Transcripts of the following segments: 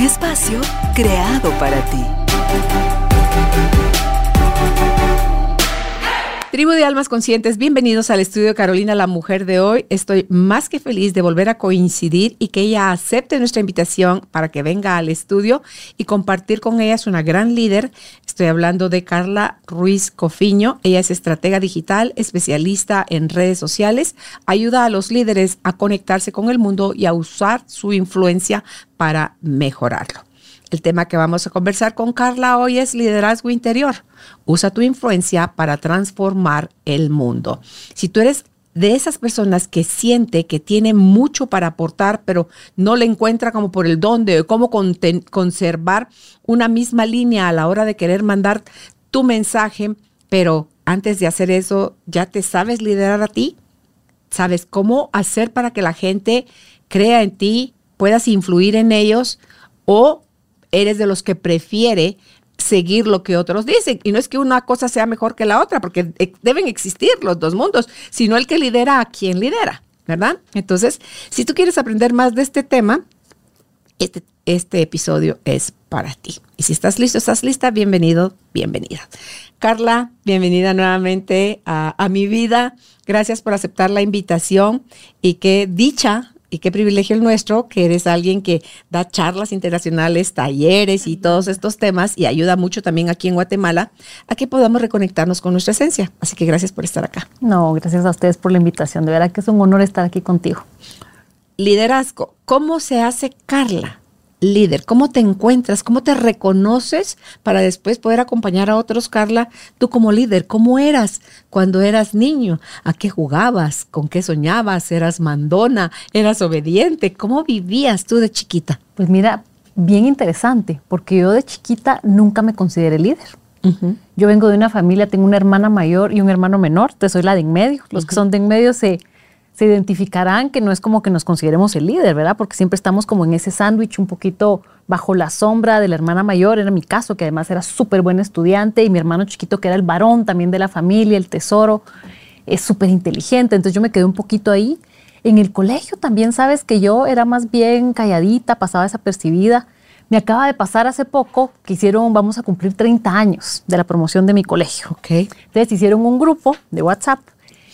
Espacio creado para ti. Tribu de Almas Conscientes, bienvenidos al estudio Carolina, la mujer de hoy. Estoy más que feliz de volver a coincidir y que ella acepte nuestra invitación para que venga al estudio y compartir con ella. Es una gran líder. Estoy hablando de Carla Ruiz Cofiño. Ella es estratega digital, especialista en redes sociales. Ayuda a los líderes a conectarse con el mundo y a usar su influencia para mejorarlo. El tema que vamos a conversar con Carla hoy es liderazgo interior. Usa tu influencia para transformar el mundo. Si tú eres de esas personas que siente que tiene mucho para aportar, pero no le encuentra como por el dónde cómo conservar una misma línea a la hora de querer mandar tu mensaje, pero antes de hacer eso, ¿ya te sabes liderar a ti? ¿Sabes cómo hacer para que la gente crea en ti, puedas influir en ellos o eres de los que prefiere seguir lo que otros dicen. Y no es que una cosa sea mejor que la otra, porque e, deben existir los dos mundos, sino el que lidera a quien lidera, ¿verdad? Entonces, si tú quieres aprender más de este tema, este, este episodio es para ti. Y si estás listo, estás lista, bienvenido, bienvenida. Carla, bienvenida nuevamente a, a mi vida. Gracias por aceptar la invitación y qué dicha y qué privilegio el nuestro, que eres alguien que da charlas internacionales, talleres y todos estos temas y ayuda mucho también aquí en Guatemala a que podamos reconectarnos con nuestra esencia. Así que gracias por estar acá. No, gracias a ustedes por la invitación. De verdad que es un honor estar aquí contigo. Liderazgo. ¿Cómo se hace Carla? Líder? ¿Cómo te encuentras? ¿Cómo te reconoces para después poder acompañar a otros, Carla? Tú como líder, ¿cómo eras cuando eras niño? ¿A qué jugabas? ¿Con qué soñabas? ¿Eras mandona? ¿Eras obediente? ¿Cómo vivías tú de chiquita? Pues mira, bien interesante, porque yo de chiquita nunca me consideré líder. Yo vengo de una familia, tengo una hermana mayor y un hermano menor, te soy la de en medio. Los que son de en medio se, se identificarán que no es como que nos consideremos el líder, ¿verdad? Porque siempre estamos como en ese sándwich un poquito bajo la sombra de la hermana mayor, era mi caso, que además era súper buen estudiante, y mi hermano chiquito, que era el varón también de la familia, el tesoro, es súper inteligente, entonces yo me quedé un poquito ahí. En el colegio también sabes que yo era más bien calladita, pasaba desapercibida. Me acaba de pasar hace poco que hicieron, vamos a cumplir 30 años de la promoción de mi colegio. Okay. Entonces hicieron un grupo de WhatsApp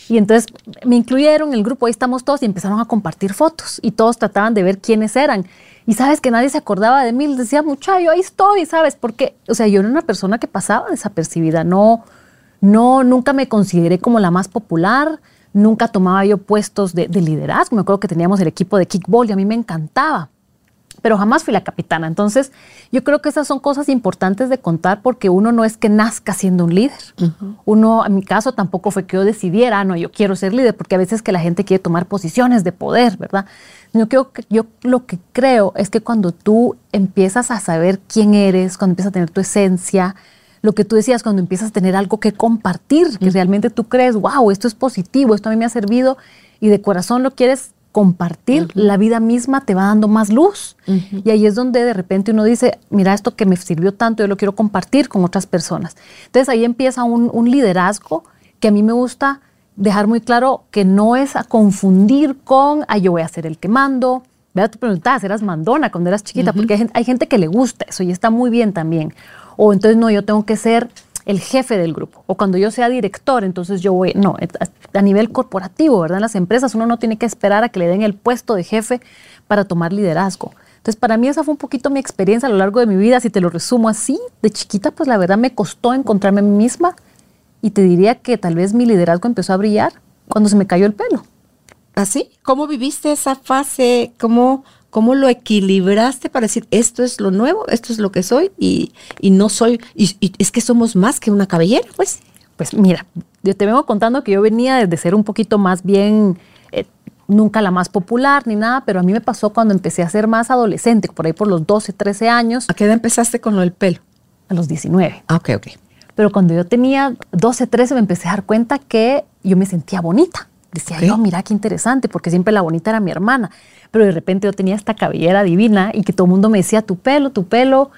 y entonces me incluyeron en el grupo, ahí estamos todos y empezaron a compartir fotos y todos trataban de ver quiénes eran. Y sabes que nadie se acordaba de mí, les decía, muchacho, ahí estoy, ¿sabes? Porque, o sea, yo era una persona que pasaba desapercibida, no, no, nunca me consideré como la más popular, nunca tomaba yo puestos de, de liderazgo. Me acuerdo que teníamos el equipo de kickball y a mí me encantaba pero jamás fui la capitana. Entonces, yo creo que esas son cosas importantes de contar porque uno no es que nazca siendo un líder. Uno, en mi caso, tampoco fue que yo decidiera, no, yo quiero ser líder, porque a veces que la gente quiere tomar posiciones de poder, ¿verdad? Yo, creo que, yo lo que creo es que cuando tú empiezas a saber quién eres, cuando empiezas a tener tu esencia, lo que tú decías, cuando empiezas a tener algo que compartir, que realmente tú crees, wow, esto es positivo, esto a mí me ha servido y de corazón lo quieres compartir, la vida misma te va dando más luz. Y ahí es donde de repente uno dice, mira, esto que me sirvió tanto, yo lo quiero compartir con otras personas. Entonces ahí empieza un, liderazgo que a mí me gusta dejar muy claro que no es a confundir con, ay, yo voy a ser el que mando. ¿Verdad? Tú preguntabas, eras mandona cuando eras chiquita, porque hay hay gente que le gusta eso y está muy bien también. O entonces, no, yo tengo que ser el jefe del grupo. O cuando yo sea director, entonces yo voy, no, a nivel corporativo, ¿verdad? En las empresas uno no tiene que esperar a que le den el puesto de jefe para tomar liderazgo. Entonces, para mí esa fue un poquito mi experiencia a lo largo de mi vida. Si te lo resumo así, de chiquita, pues la verdad me costó encontrarme a mí misma y te diría que tal vez mi liderazgo empezó a brillar cuando se me cayó el pelo. ¿Así? ¿Cómo viviste esa fase? ¿Cómo, ¿Cómo lo equilibraste para decir, esto es lo nuevo, esto es lo que soy y, no soy, y, es que somos más que una cabellera, pues? Pues mira, yo te vengo contando que yo venía desde ser un poquito más bien, eh, nunca la más popular ni nada, pero a mí me pasó cuando empecé a ser más adolescente, por ahí por los 12, 13 años. ¿A qué edad empezaste con lo del pelo? A los 19. Ah, ok, ok. Pero cuando yo tenía 12, 13 me empecé a dar cuenta que yo me sentía bonita. Decía yo, mira qué interesante, porque siempre la bonita era mi hermana. Pero de repente yo tenía esta cabellera divina y que todo el mundo me decía, tu pelo, tu pelo.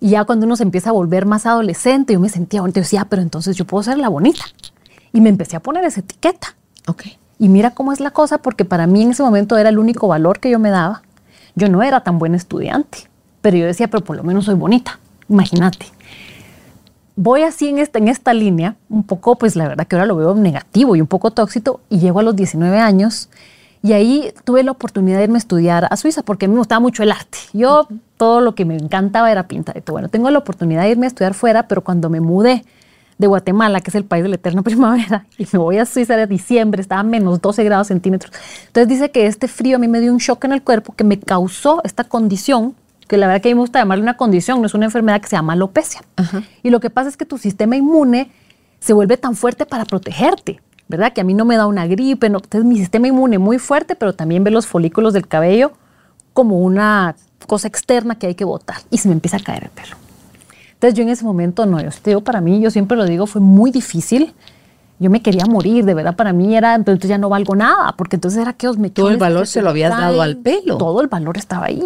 Y ya cuando uno se empieza a volver más adolescente, yo me sentía bonita. Yo decía, ah, pero entonces yo puedo ser la bonita. Y me empecé a poner esa etiqueta. Ok. Y mira cómo es la cosa, porque para mí en ese momento era el único valor que yo me daba. Yo no era tan buen estudiante, pero yo decía, pero por lo menos soy bonita. Imagínate voy así en esta, en esta línea, un poco, pues la verdad que ahora lo veo negativo y un poco tóxico, y llego a los 19 años y ahí tuve la oportunidad de irme a estudiar a Suiza porque a mí me gustaba mucho el arte. Yo todo lo que me encantaba era pintar. Bueno, tengo la oportunidad de irme a estudiar fuera, pero cuando me mudé de Guatemala, que es el país de la eterna primavera, y me voy a Suiza de diciembre, estaba a menos 12 grados centímetros. Entonces dice que este frío a mí me dio un shock en el cuerpo que me causó esta condición que la verdad que a mí me gusta llamarle una condición, no es una enfermedad que se llama alopecia. Y lo que pasa es que tu sistema inmune se vuelve tan fuerte para protegerte, ¿verdad? Que a mí no me da una gripe, no, entonces mi sistema inmune muy fuerte, pero también ve los folículos del cabello como una cosa externa que hay que botar y se me empieza a caer el pelo. Entonces yo en ese momento, no, yo digo, para mí, yo siempre lo digo, fue muy difícil. Yo me quería morir, de verdad, para mí era, entonces ya no valgo nada, porque entonces era que os me Todo el valor se lo habías dado al pelo. Todo el valor estaba ahí.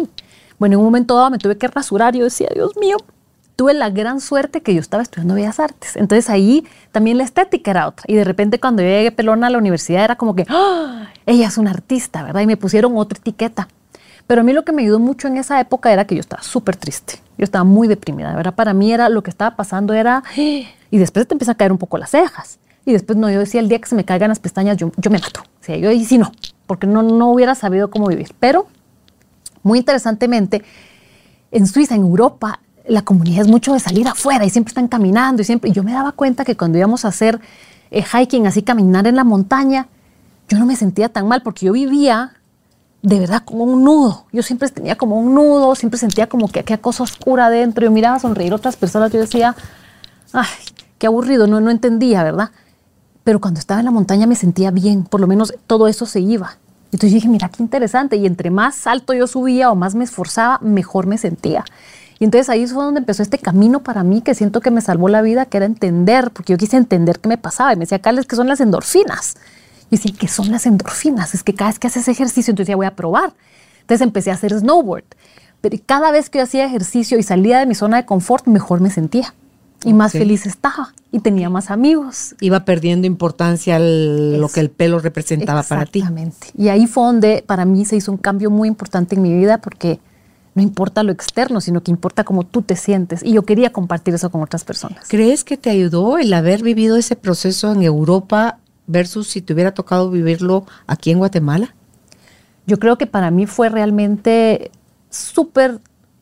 Bueno, en un momento dado me tuve que rasurar y yo decía, Dios mío, tuve la gran suerte que yo estaba estudiando Bellas Artes. Entonces ahí también la estética era otra. Y de repente cuando yo llegué pelona a la universidad era como que, ¡Ah! ella es una artista, ¿verdad? Y me pusieron otra etiqueta. Pero a mí lo que me ayudó mucho en esa época era que yo estaba súper triste. Yo estaba muy deprimida, ¿verdad? Para mí era lo que estaba pasando era, y después te empieza a caer un poco las cejas. Y después no, yo decía, el día que se me caigan las pestañas, yo, yo me mato. O yo y si no, porque no, no hubiera sabido cómo vivir. Pero muy interesantemente, en Suiza, en Europa, la comunidad es mucho de salir afuera y siempre están caminando y siempre. Yo me daba cuenta que cuando íbamos a hacer eh, hiking, así caminar en la montaña, yo no me sentía tan mal porque yo vivía de verdad como un nudo. Yo siempre tenía como un nudo, siempre sentía como que aquella cosa oscura adentro. Yo miraba sonreír a otras personas, yo decía, ay, qué aburrido, no, no entendía, ¿verdad? Pero cuando estaba en la montaña me sentía bien, por lo menos todo eso se iba. Entonces dije, mira qué interesante. Y entre más alto yo subía o más me esforzaba, mejor me sentía. Y entonces ahí fue donde empezó este camino para mí que siento que me salvó la vida, que era entender, porque yo quise entender qué me pasaba. Y me decía, Carles, ¿qué son las endorfinas? Y decía, ¿qué son las endorfinas? Es que cada vez que haces ejercicio, entonces ya voy a probar. Entonces empecé a hacer snowboard. Pero cada vez que yo hacía ejercicio y salía de mi zona de confort, mejor me sentía y más feliz estaba y tenía más amigos. Iba perdiendo importancia lo que el pelo representaba para ti. Exactamente. Y ahí fue donde para mí se hizo un cambio muy importante en mi vida porque no importa lo externo, sino que importa cómo tú te sientes. Y yo quería compartir eso con otras personas. ¿Crees que te ayudó el haber vivido ese proceso en Europa versus si te hubiera tocado vivirlo aquí en Guatemala? Yo creo que para mí fue realmente súper,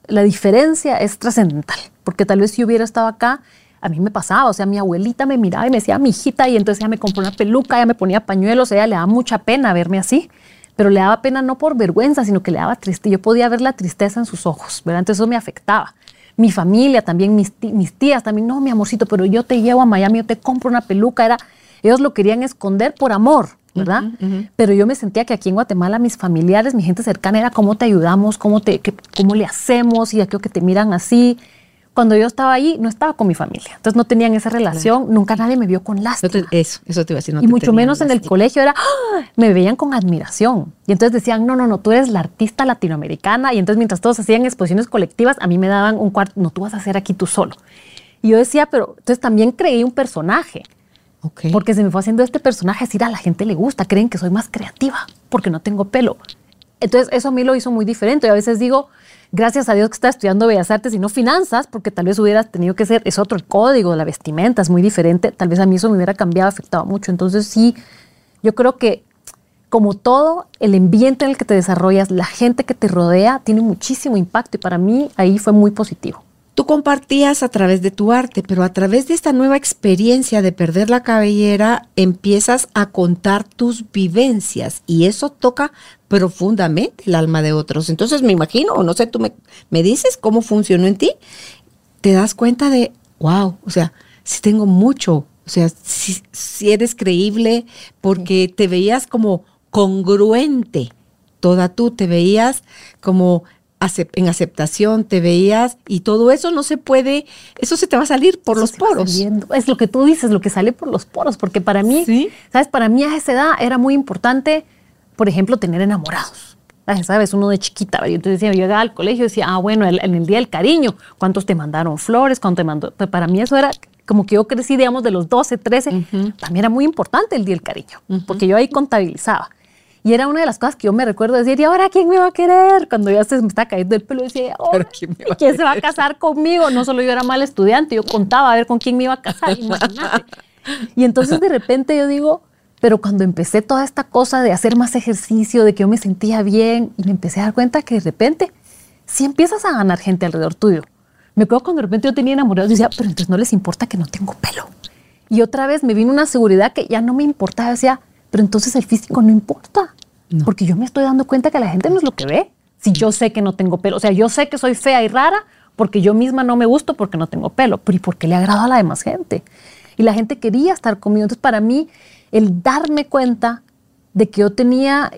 la diferencia es trascendental porque tal vez si hubiera estado acá, a mí me pasaba, o sea, mi abuelita me miraba y me decía, mi hijita, y entonces ella me compró una peluca, ella me ponía pañuelos, ella le daba mucha pena verme así, pero le daba pena no por vergüenza, sino que le daba tristeza, yo podía ver la tristeza en sus ojos, ¿verdad? Entonces eso me afectaba. Mi familia también, mis, mis tías también, no, mi amorcito, pero yo te llevo a Miami, yo te compro una peluca, era, ellos lo querían esconder por amor, ¿verdad? Pero yo me sentía que aquí en Guatemala mis familiares, mi gente cercana era cómo te ayudamos, cómo, te, cómo le hacemos y aquello que te miran así cuando yo estaba ahí, no estaba con mi familia. Entonces no tenían esa relación, nunca nadie me vio con lástima. eso, eso te iba a decir. y mucho menos en el colegio era, ¡ah! me veían con admiración. Y entonces decían, no, no, no, tú eres la artista latinoamericana. Y entonces mientras todos hacían exposiciones colectivas, a mí me daban un cuarto, no, tú vas a hacer aquí tú solo. Y yo decía, pero entonces también creí un personaje. Porque se me fue haciendo este personaje, decir, a la gente le gusta, creen que soy más creativa porque no tengo pelo. Entonces eso a mí lo hizo muy diferente. Y a veces digo, gracias a Dios que estás estudiando Bellas Artes y no finanzas, porque tal vez hubieras tenido que ser, es otro el código la vestimenta, es muy diferente, tal vez a mí eso me hubiera cambiado, afectado mucho. Entonces sí, yo creo que como todo, el ambiente en el que te desarrollas, la gente que te rodea, tiene muchísimo impacto y para mí ahí fue muy positivo. Tú compartías a través de tu arte, pero a través de esta nueva experiencia de perder la cabellera, empiezas a contar tus vivencias y eso toca profundamente el alma de otros. Entonces me imagino, no sé, tú me, me dices cómo funcionó en ti, te das cuenta de, wow, o sea, si tengo mucho, o sea, si, eres creíble porque te veías como congruente. Toda tú te veías como en aceptación, te veías y todo eso no se puede, eso se te va a salir por los poros. Es lo que tú dices, lo que sale por los poros, porque para mí, ¿sabes? Para mí a esa edad era muy importante, por ejemplo, tener enamorados. ¿Sabes? Uno de chiquita, yo entonces decía, yo llegaba al colegio y decía, ah, bueno, en el, día del cariño, ¿cuántos te mandaron flores? ¿Cuántos te mandó? Pues para mí eso era como que yo crecí, digamos, de los 12, 13, para mí era muy importante el día del cariño, porque yo ahí contabilizaba. Y era una de las cosas que yo me recuerdo decir, ¿y ahora quién me va a querer? Cuando ya se me está cayendo el pelo, decía, oh, ¿quién, ¿quién se va a casar conmigo? No solo yo era mal estudiante, yo contaba a ver con quién me iba a casar, imagínate. Y entonces de repente yo digo, pero cuando empecé toda esta cosa de hacer más ejercicio, de que yo me sentía bien, y me empecé a dar cuenta que de repente si empiezas a ganar gente alrededor tuyo. Me acuerdo cuando de repente yo tenía enamorados y decía, pero entonces no les importa que no tengo pelo. Y otra vez me vino una seguridad que ya no me importaba. Decía, pero entonces el físico no importa. Porque yo me estoy dando cuenta que la gente no es lo que ve. Si yo sé que no tengo pelo, o sea, yo sé que soy fea y rara porque yo misma no me gusto porque no tengo pelo, pero ¿y por qué le agrada a la demás gente? Y la gente quería estar conmigo. Entonces, para mí, el darme cuenta de que yo tenía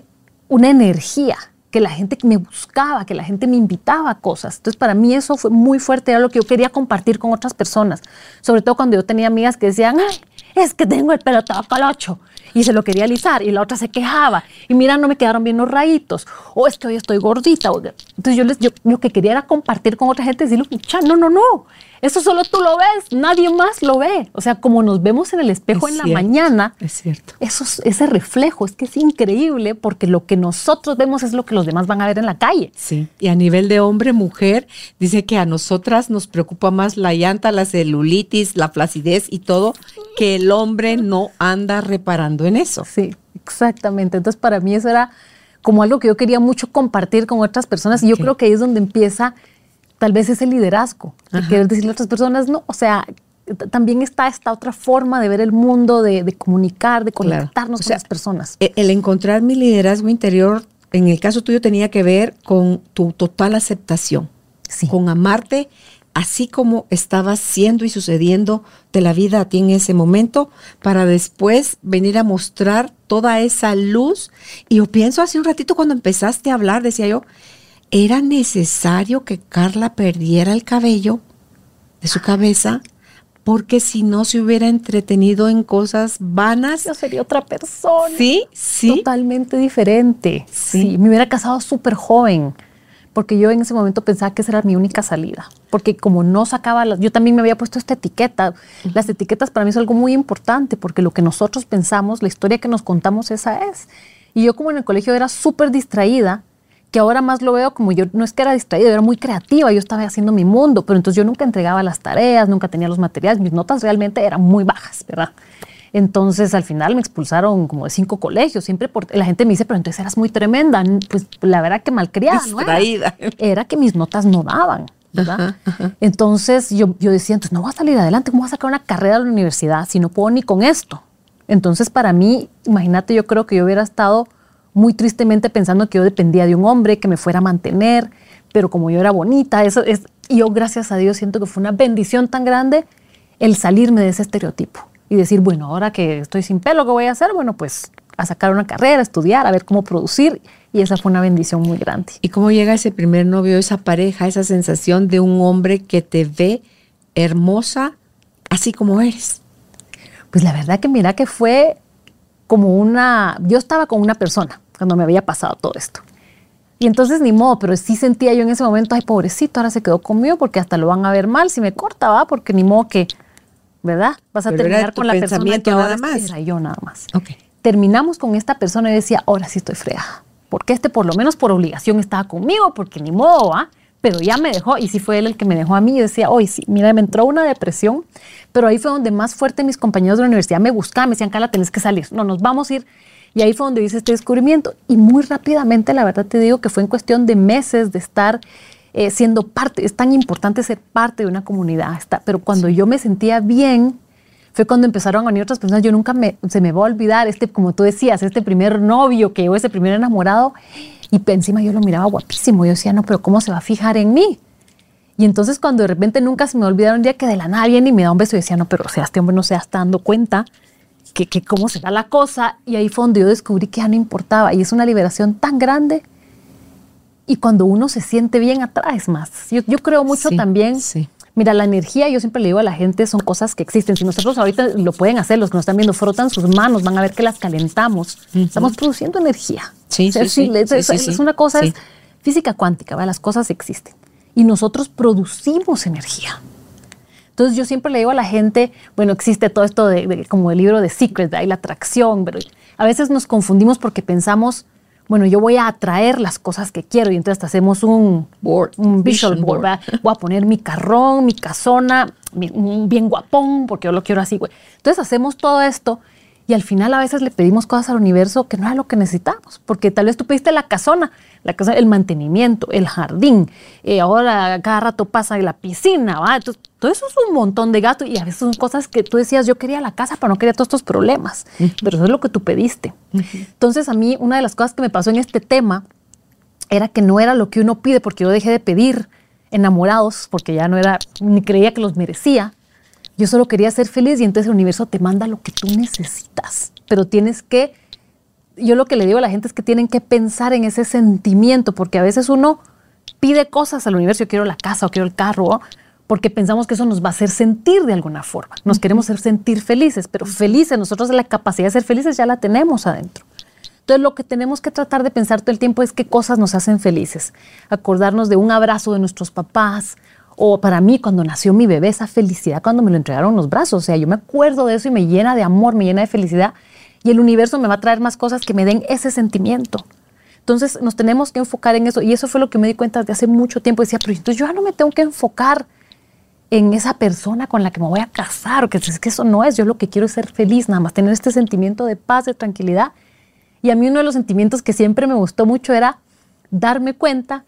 una energía, que la gente me buscaba, que la gente me invitaba a cosas. Entonces, para mí eso fue muy fuerte, era lo que yo quería compartir con otras personas. Sobre todo cuando yo tenía amigas que decían, ay, es que tengo el pelo todo colocho y se lo quería alisar y la otra se quejaba y mira, no me quedaron bien los rayitos o es que hoy estoy gordita. Entonces yo, les, yo lo que quería era compartir con otra gente, decirle, no, no, no, eso solo tú lo ves, nadie más lo ve. O sea, como nos vemos en el espejo en la mañana, es cierto. Eso, ese reflejo es que es increíble porque lo que nosotros vemos es lo que los demás van a ver en la calle. Sí, y a nivel de hombre, mujer, dice que a nosotras nos preocupa más la llanta, la celulitis, la flacidez y todo, que el hombre no anda reparando en eso. Sí, exactamente. Entonces, para mí eso era como algo que yo quería mucho compartir con otras personas y yo creo que ahí es donde empieza tal vez ese liderazgo, de querer decirle a otras personas, no, o sea, también está esta otra forma de ver el mundo, de, comunicar, de conectarnos con las personas. E, el, encontrar mi liderazgo interior, en el caso tuyo, tenía que ver con tu total aceptación, con amarte así como estaba siendo y sucediendo de la vida a ti en ese momento, para después venir a mostrar toda esa luz. Y yo pienso hace un ratito cuando empezaste a hablar, decía yo, era necesario que Carla perdiera el cabello de su cabeza porque si no se hubiera entretenido en cosas vanas. Yo sería otra persona. Sí, sí. Totalmente diferente. Sí. Me hubiera casado súper joven. Porque yo en ese momento pensaba que esa era mi única salida. Porque como no sacaba las. Yo también me había puesto esta etiqueta. Las etiquetas para mí es algo muy importante porque lo que nosotros pensamos, la historia que nos contamos, esa es. Y yo, como en el colegio era súper distraída, que ahora más lo veo como yo no es que era distraída, era muy creativa, yo estaba haciendo mi mundo, pero entonces yo nunca entregaba las tareas, nunca tenía los materiales, mis notas realmente eran muy bajas, ¿verdad? Entonces al final me expulsaron como de cinco colegios, siempre por, la gente me dice, pero entonces eras muy tremenda, pues la verdad que malcriada, ¿no? Era? era que mis notas no daban. ¿verdad? Entonces yo, yo decía, entonces no voy a salir adelante, ¿cómo voy a sacar una carrera de la universidad si no puedo ni con esto? Entonces para mí, imagínate, yo creo que yo hubiera estado muy tristemente pensando que yo dependía de un hombre que me fuera a mantener, pero como yo era bonita, eso es, yo gracias a Dios siento que fue una bendición tan grande el salirme de ese estereotipo y decir, bueno, ahora que estoy sin pelo, ¿qué voy a hacer? Bueno, pues a sacar una carrera, a estudiar, a ver cómo producir. Y esa fue una bendición muy grande. ¿Y cómo llega ese primer novio, esa pareja, esa sensación de un hombre que te ve hermosa así como eres? Pues la verdad que mira que fue como una, yo estaba con una persona cuando me había pasado todo esto. Y entonces ni modo, pero sí sentía yo en ese momento, ay, pobrecito, ahora se quedó conmigo porque hasta lo van a ver mal si me corta, va, porque ni modo que, ¿verdad? Vas a terminar con la persona que nada más. Era yo nada más. Okay. Terminamos con esta persona y decía, ahora sí estoy fregada. Porque este por lo menos por obligación estaba conmigo, porque ni modo, ¿va? Pero ya me dejó, y sí fue él el que me dejó a mí, y decía, hoy sí, mira, me entró una depresión, pero ahí fue donde más fuerte mis compañeros de la universidad me buscaban, me decían, Carla, tenés que salir, no, nos vamos a ir, y ahí fue donde hice este descubrimiento, y muy rápidamente, la verdad te digo que fue en cuestión de meses de estar eh, siendo parte, es tan importante ser parte de una comunidad, está, pero cuando yo me sentía bien, fue cuando empezaron a venir otras personas, yo nunca me, se me va a olvidar, este, como tú decías, este primer novio que yo, ese primer enamorado, y encima yo lo miraba guapísimo. Yo decía, no, pero ¿cómo se va a fijar en mí? Y entonces cuando de repente nunca se me olvidaron un día que de la nada viene y me da un beso y decía, no, pero o sea, este hombre no se está dando cuenta que, que cómo será la cosa. Y ahí fue donde yo descubrí que ya no importaba. Y es una liberación tan grande. Y cuando uno se siente bien, atraes más. Yo, yo creo mucho Sí, también. sí. Mira, la energía, yo siempre le digo a la gente, son cosas que existen. Si nosotros ahorita lo pueden hacer, los que nos están viendo, frotan sus manos, van a ver que las calentamos. Estamos produciendo energía. Sí, O sea, sí, sí. es, Sí, una cosa, es física cuántica, ¿verdad? las cosas existen. Y nosotros producimos energía. Entonces yo siempre le digo a la gente, bueno, existe todo esto de, de- como el libro de Secret, hay la atracción, pero a veces nos confundimos porque pensamos, bueno, yo voy a atraer las cosas que quiero y entonces hacemos un Board, un visual board, voy a poner mi carrón, mi casona, bien, bien guapón, porque yo lo quiero así, güey. Entonces hacemos todo esto y al final a veces le pedimos cosas al universo que no era lo que necesitamos, porque tal vez tú pediste la casona, la casa, el mantenimiento, el jardín, eh, ahora cada rato pasa la piscina, ¿va? Entonces, todo eso es un montón de gastos y a veces son cosas que tú decías, yo quería la casa, pero no quería todos estos problemas, pero eso es lo que tú pediste. Entonces a mí una de las cosas que me pasó en este tema era que no era lo que uno pide, porque yo dejé de pedir enamorados, porque ya no era, ni creía que los merecía. Yo solo quería ser feliz y entonces el universo te manda lo que tú necesitas, pero tienes que, yo lo que le digo a la gente es que tienen que pensar en ese sentimiento, porque a veces uno pide cosas al universo, yo quiero la casa o quiero el carro, ¿o? porque pensamos que eso nos va a hacer sentir de alguna forma. Nos queremos hacer sentir felices, pero felices, nosotros la capacidad de ser felices ya la tenemos adentro. Entonces lo que tenemos que tratar de pensar todo el tiempo es qué cosas nos hacen felices. Acordarnos de un abrazo de nuestros papás o para mí cuando nació mi bebé, esa felicidad cuando me lo entregaron en los brazos. O sea, yo me acuerdo de eso y me llena de amor, me llena de felicidad. Y el universo me va a traer más cosas que me den ese sentimiento. Entonces nos tenemos que enfocar en eso. Y eso fue lo que me di cuenta de hace mucho tiempo. Decía, pero entonces yo ya no me tengo que enfocar en esa persona con la que me voy a casar, que es que eso no es, yo lo que quiero es ser feliz, nada más tener este sentimiento de paz, de tranquilidad. Y a mí uno de los sentimientos que siempre me gustó mucho era darme cuenta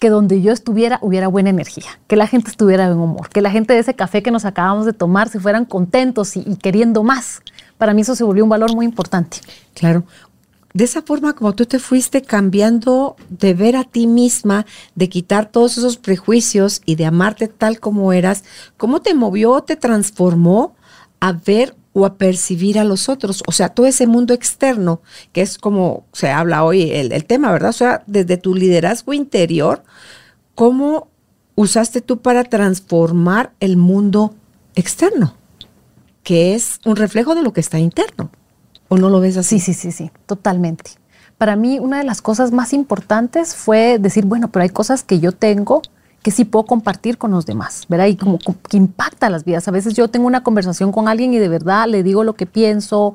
que donde yo estuviera hubiera buena energía, que la gente estuviera de buen humor, que la gente de ese café que nos acabamos de tomar se fueran contentos y, y queriendo más. Para mí eso se volvió un valor muy importante. Claro. De esa forma como tú te fuiste cambiando de ver a ti misma, de quitar todos esos prejuicios y de amarte tal como eras, ¿cómo te movió, te transformó a ver o a percibir a los otros? O sea, todo ese mundo externo, que es como se habla hoy el, el tema, ¿verdad? O sea, desde tu liderazgo interior, ¿cómo usaste tú para transformar el mundo externo? Que es un reflejo de lo que está interno. ¿O no lo ves así? Sí, sí, sí, sí, totalmente. Para mí una de las cosas más importantes fue decir, bueno, pero hay cosas que yo tengo que sí puedo compartir con los demás, ¿verdad? Y como que impacta las vidas. A veces yo tengo una conversación con alguien y de verdad le digo lo que pienso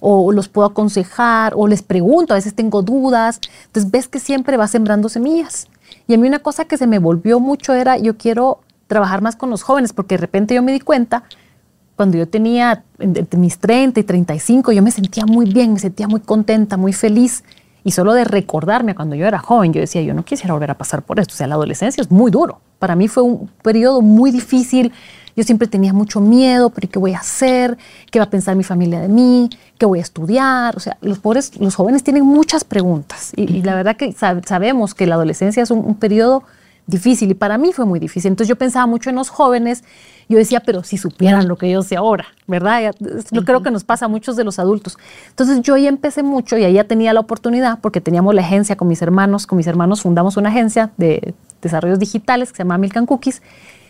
o los puedo aconsejar o les pregunto, a veces tengo dudas. Entonces ves que siempre va sembrando semillas. Y a mí una cosa que se me volvió mucho era, yo quiero trabajar más con los jóvenes porque de repente yo me di cuenta cuando yo tenía mis 30 y 35, yo me sentía muy bien, me sentía muy contenta, muy feliz. Y solo de recordarme cuando yo era joven, yo decía, yo no quisiera volver a pasar por esto. O sea, la adolescencia es muy duro. Para mí fue un periodo muy difícil. Yo siempre tenía mucho miedo, pero ¿qué voy a hacer? ¿Qué va a pensar mi familia de mí? ¿Qué voy a estudiar? O sea, los pobres, los jóvenes tienen muchas preguntas. Y, y la verdad que sab- sabemos que la adolescencia es un, un periodo difícil y para mí fue muy difícil. Entonces yo pensaba mucho en los jóvenes, yo decía, pero si supieran lo que yo sé ahora, ¿verdad? Ya- Yo creo que nos pasa a muchos de los adultos. Entonces yo ahí empecé mucho y ahí ya tenía la oportunidad porque teníamos la agencia con mis hermanos, con mis hermanos fundamos una agencia de desarrollos digitales que se llama Milk and Cookies.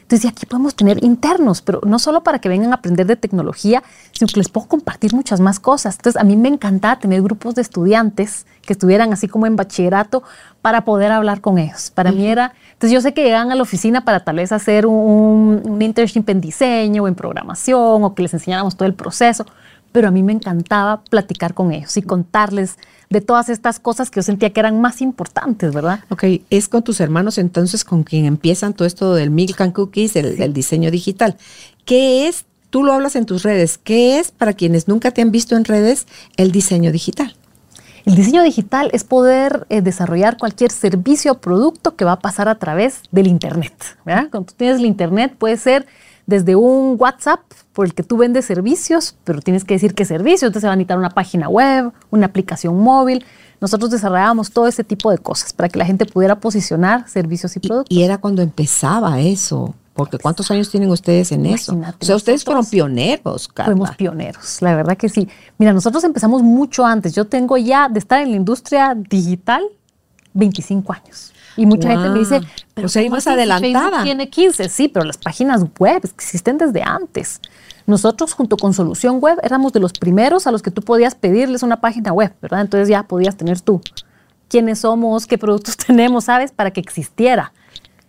Entonces, aquí podemos tener internos, pero no solo para que vengan a aprender de tecnología, sino que les puedo compartir muchas más cosas. Entonces, a mí me encantaba tener grupos de estudiantes que estuvieran así como en bachillerato para poder hablar con ellos. Para mí era, entonces yo sé que llegaban a la oficina para tal vez hacer un, un internship en diseño o en programación o que les enseñáramos todo el proceso, pero a mí me encantaba platicar con ellos y contarles de todas estas cosas que yo sentía que eran más importantes, ¿verdad? Ok, es con tus hermanos entonces con quien empiezan todo esto del Milk and Cookies, el, del diseño digital. ¿Qué es? Tú lo hablas en tus redes. ¿Qué es para quienes nunca te han visto en redes el diseño digital? El diseño digital es poder eh, desarrollar cualquier servicio o producto que va a pasar a través del Internet. ¿verdad? Cuando tú tienes el Internet puede ser desde un WhatsApp por el que tú vendes servicios, pero tienes que decir qué servicio, entonces se va a necesitar una página web, una aplicación móvil. Nosotros desarrollábamos todo ese tipo de cosas para que la gente pudiera posicionar servicios y productos. y era cuando empezaba eso, Porque ¿cuántos años tienen ustedes en eso? O sea, ustedes fueron pioneros, Carla. Fuimos pioneros, la verdad que sí. Mira, nosotros empezamos mucho antes. Yo tengo ya de estar en la industria digital 25 años. Y mucha gente me dice, pero O. Si adelantada. Facebook tiene 15, sí, pero las páginas web existen desde antes. Nosotros junto con Solución Web éramos de los primeros a los que tú podías pedirles una página web, ¿verdad? Entonces ya podías tener tú quiénes somos, qué productos tenemos, ¿sabes? Para que existiera.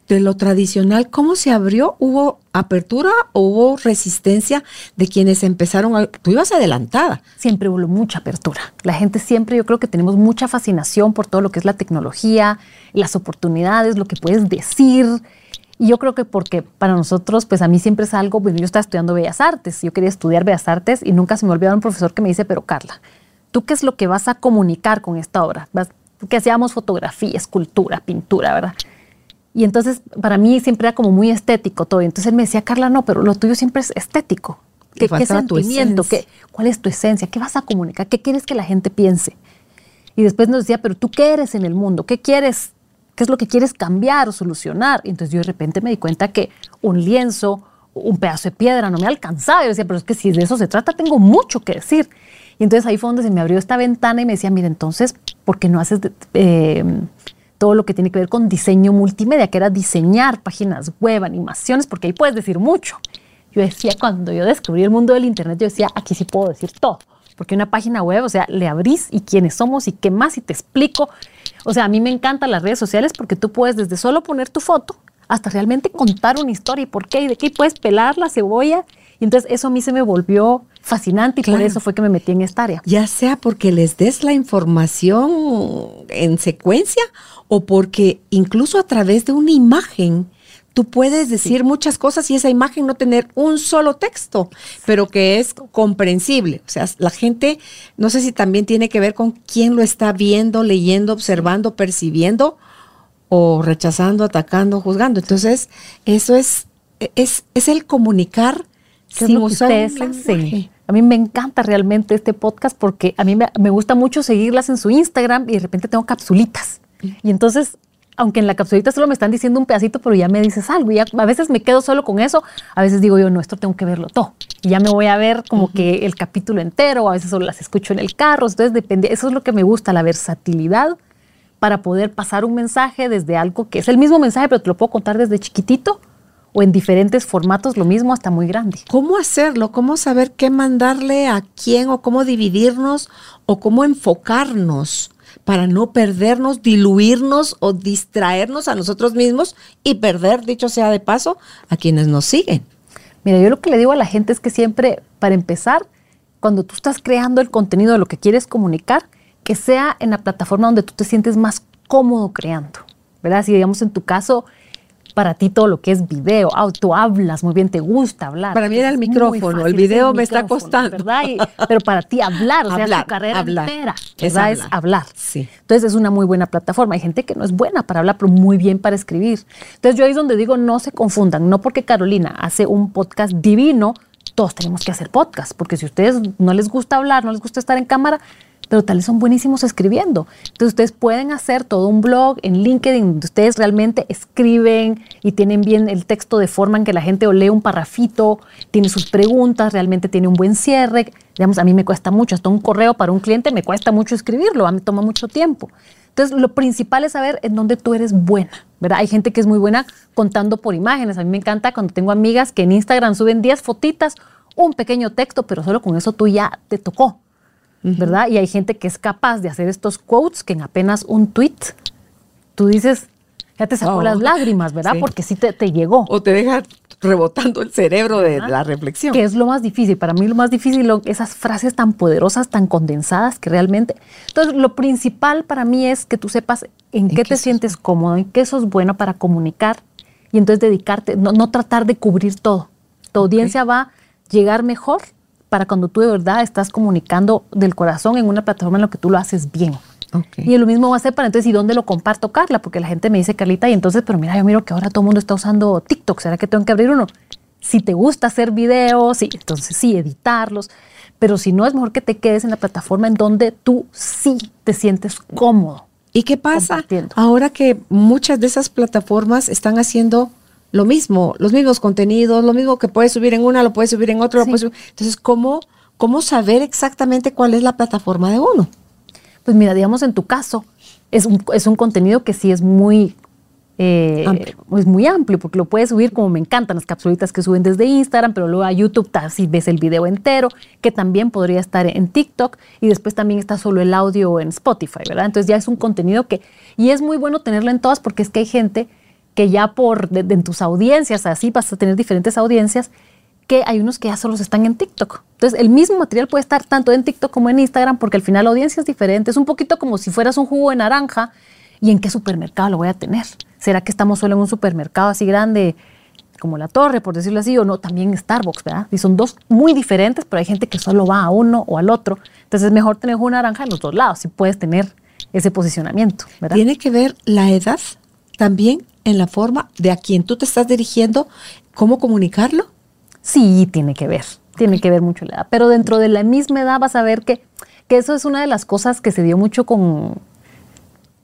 De lo tradicional, ¿cómo se abrió? ¿Hubo apertura o hubo resistencia de quienes empezaron a... Tú ibas adelantada. siempre hubo mucha apertura. La gente siempre, yo creo que tenemos mucha fascinación por todo lo que es la tecnología, las oportunidades, lo que puedes decir. Y yo creo que porque para nosotros, pues a mí siempre es algo, bueno, yo estaba estudiando Bellas Artes, yo quería estudiar Bellas Artes y nunca se me olvidó un profesor que me dice, pero Carla, ¿tú qué es lo que vas a comunicar con esta obra? Vas- Que hacíamos fotografía, escultura, pintura, ¿verdad? Y entonces para mí siempre era como muy estético todo. Entonces él me decía, Carla, no, pero lo tuyo siempre es estético. ¿Qué, qué sentimiento? ¿Qué, ¿Cuál es tu esencia? ¿Qué vas a comunicar? ¿Qué quieres que la gente piense? Y después nos decía, pero tú qué eres en el mundo? ¿Qué quieres? ¿Qué es lo que quieres cambiar o solucionar? Y entonces yo de repente me di cuenta que un lienzo, un pedazo de piedra no me alcanzaba. Yo decía, pero es que si de eso se trata, tengo mucho que decir. Y entonces ahí fue donde se me abrió esta ventana y me decía, mira, entonces, ¿por qué no haces de- eh, todo lo que tiene que ver con diseño multimedia, que era diseñar páginas web, animaciones, porque ahí puedes decir mucho? Yo decía, cuando yo descubrí el mundo del Internet, yo decía, aquí sí puedo decir todo. Porque una página web, o sea, le abrís y quiénes somos y qué más y te explico. O sea, a mí me encantan las redes sociales porque tú puedes desde solo poner tu foto hasta realmente contar una historia y por qué y de qué puedes pelar la cebolla. Y entonces eso a mí se me volvió fascinante y por Claro. eso fue que me metí en esta área. Ya sea porque les des la información en secuencia o porque incluso a través de una imagen tú puedes decir muchas cosas y esa imagen no tener un solo texto, pero que es comprensible. O sea, la gente, no sé si también tiene que ver con quién lo está viendo, leyendo, observando, percibiendo o rechazando, atacando, juzgando. Entonces, eso es, es, es el comunicar ¿Qué es sin usar ustedes hacen? A mí me encanta realmente este podcast porque a mí me, me gusta mucho seguirlas en su Instagram y de repente tengo capsulitas. Y entonces, aunque en la capsulita solo me están diciendo un pedacito, pero ya me dices algo. Y ya, a veces me quedo solo con eso, a veces digo yo, no, esto tengo que verlo todo. Y ya me voy a ver como que el capítulo entero, a veces solo las escucho en el carro. Entonces, depende, eso es lo que me gusta, la versatilidad para poder pasar un mensaje desde algo que es el mismo mensaje, pero te lo puedo contar desde chiquitito o en diferentes formatos, lo mismo hasta muy grande. ¿Cómo hacerlo? ¿Cómo saber qué mandarle a quién o cómo dividirnos o cómo enfocarnos para no perdernos, diluirnos o distraernos a nosotros mismos y perder, dicho sea de paso, a quienes nos siguen? Mira, yo lo que le digo a la gente es que siempre, para empezar, cuando tú estás creando el contenido de lo que quieres comunicar, que sea en la plataforma donde tú te sientes más cómodo creando, ¿verdad? Si digamos en tu caso, para ti todo lo que es video, ah, tú hablas muy bien, te gusta hablar. Para mí era el micrófono, el video el me está costando. ¿verdad? Y- pero para ti hablar, o sea, Hablar, tu carrera hablar. entera, Es ¿verdad? Es hablar. hablar. Sí. Entonces es una muy buena plataforma. Hay gente que no es buena para hablar, pero muy bien para escribir. Entonces yo ahí es donde digo, no se confundan. No porque Carolina hace un podcast divino, todos tenemos que hacer podcast. Porque si a ustedes no les gusta hablar, no les gusta estar en cámara, pero tal vez son buenísimos escribiendo. Entonces ustedes pueden hacer todo un blog en LinkedIn donde ustedes realmente escriben y tienen bien el texto de forma en que la gente o lee un parrafito, tiene sus preguntas, realmente tiene un buen cierre. Digamos, a mí me cuesta mucho, hasta un correo para un cliente me cuesta mucho escribirlo, a toma mucho tiempo. Entonces, lo principal es saber en dónde tú eres buena, ¿verdad? Hay gente que es muy buena contando por imágenes. A mí me encanta cuando tengo amigas que en Instagram suben 10 fotitas, un pequeño texto, pero solo con eso tú ya te tocó. ¿Verdad? Y hay gente que es capaz de hacer estos quotes que en apenas un tweet tú dices, ya te sacó Oh, las lágrimas, ¿verdad? sí. Porque sí te, te llegó. O te deja rebotando el cerebro de la reflexión. Que es lo más difícil. Para mí lo más difícil, lo- esas frases tan poderosas, tan condensadas que realmente... Entonces, lo principal para mí es que tú sepas en, En qué qué te sos sientes cómodo, en qué sos bueno para comunicar y entonces dedicarte, no, no tratar de cubrir todo. Tu audiencia va a llegar mejor para cuando tú de verdad estás comunicando del corazón en una plataforma en la que tú lo haces bien. Y lo mismo va a ser para entonces, ¿y dónde lo comparto, Carla? Porque la gente me dice, Carlita, y entonces, pero mira, yo miro que ahora todo el mundo está usando TikTok, ¿será que tengo que abrir uno? Si te gusta hacer videos, sí, entonces sí, editarlos, pero si no, es mejor que te quedes en la plataforma en donde tú sí te sientes cómodo. ¿Y qué pasa ahora que muchas de esas plataformas están haciendo lo mismo, los mismos contenidos, lo mismo que puedes subir en una, lo puedes subir en otra, lo puedes subir. Entonces, ¿cómo, ¿cómo saber exactamente cuál es la plataforma de uno? Pues mira, digamos en tu caso, es un, es un contenido que sí es muy eh, es muy amplio porque lo puedes subir como me encantan las capsulitas que suben desde Instagram, pero luego a YouTube si ves el video entero, que también podría estar en TikTok y después también está solo el audio en Spotify, ¿verdad? Entonces ya es un contenido que, y es muy bueno tenerlo en todas porque es que hay gente que ya por, en tus audiencias, así vas a tener diferentes audiencias, que hay unos que ya solo están en TikTok. Entonces, el mismo material puede estar tanto en TikTok como en Instagram, porque al final la audiencia es diferente. Es un poquito como si fueras un jugo de naranja y en qué supermercado lo voy a tener. ¿Será que estamos solo en un supermercado así grande como la torre, por decirlo así, o no? También Starbucks, ¿verdad? Y son dos muy diferentes, pero hay gente que solo va a uno o al otro. Entonces es mejor tener una naranja en los dos lados, si puedes tener ese posicionamiento, ¿verdad? Tiene que ver la edad también en la forma de a quien tú te estás dirigiendo, cómo comunicarlo. Sí, tiene que ver, tiene que ver mucho la edad. Pero dentro de la misma edad vas a ver que, que eso es una de las cosas que se dio mucho con,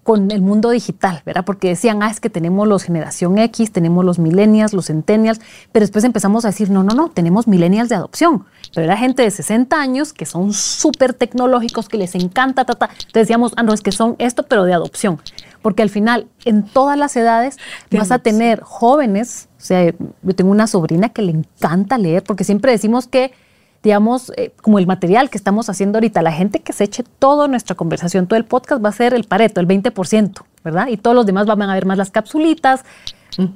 con el mundo digital, ¿verdad? Porque decían, ah, es que tenemos los generación X, tenemos los millennials, los centennials, pero después empezamos a decir, no, no, no, tenemos millennials de adopción. Pero era gente de 60 años que son súper tecnológicos, que les encanta, tata. Entonces decíamos, ah, no, es que son esto, pero de adopción. Porque al final, en todas las edades, vas a tener jóvenes, o sea, yo tengo una sobrina que le encanta leer, porque siempre decimos que digamos, eh, como el material que estamos haciendo ahorita, la gente que se eche toda nuestra conversación, todo el podcast va a ser el pareto, el 20%, ¿verdad? Y todos los demás van a ver más las capsulitas,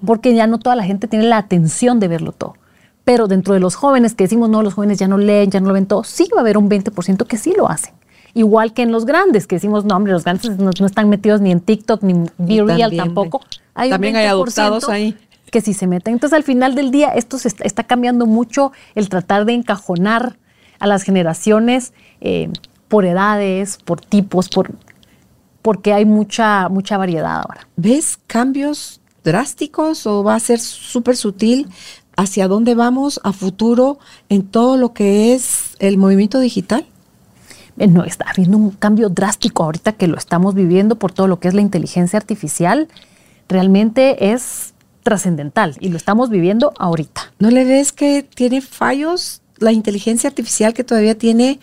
porque ya no toda la gente tiene la atención de verlo todo. Pero dentro de los jóvenes que decimos, no, los jóvenes ya no leen, ya no lo ven todo, sí va a haber un 20% que sí lo hacen. Igual que en los grandes, que decimos, no, hombre, los grandes no, están metidos ni en TikTok, ni en Be Real tampoco. también hay adoptados ahí que si se meten. Entonces, al final del día, esto se está, cambiando mucho el tratar de encajonar a las generaciones eh, por edades, por tipos, por, porque hay mucha, mucha variedad ahora. ¿Ves cambios drásticos o va a ser súper sutil hacia dónde vamos a futuro en todo lo que es el movimiento digital? Eh, no, está habiendo un cambio drástico ahorita que lo estamos viviendo por todo lo que es la inteligencia artificial. Realmente es trascendental y lo estamos viviendo ahorita. ¿No le ves que tiene fallos la inteligencia artificial que todavía tiene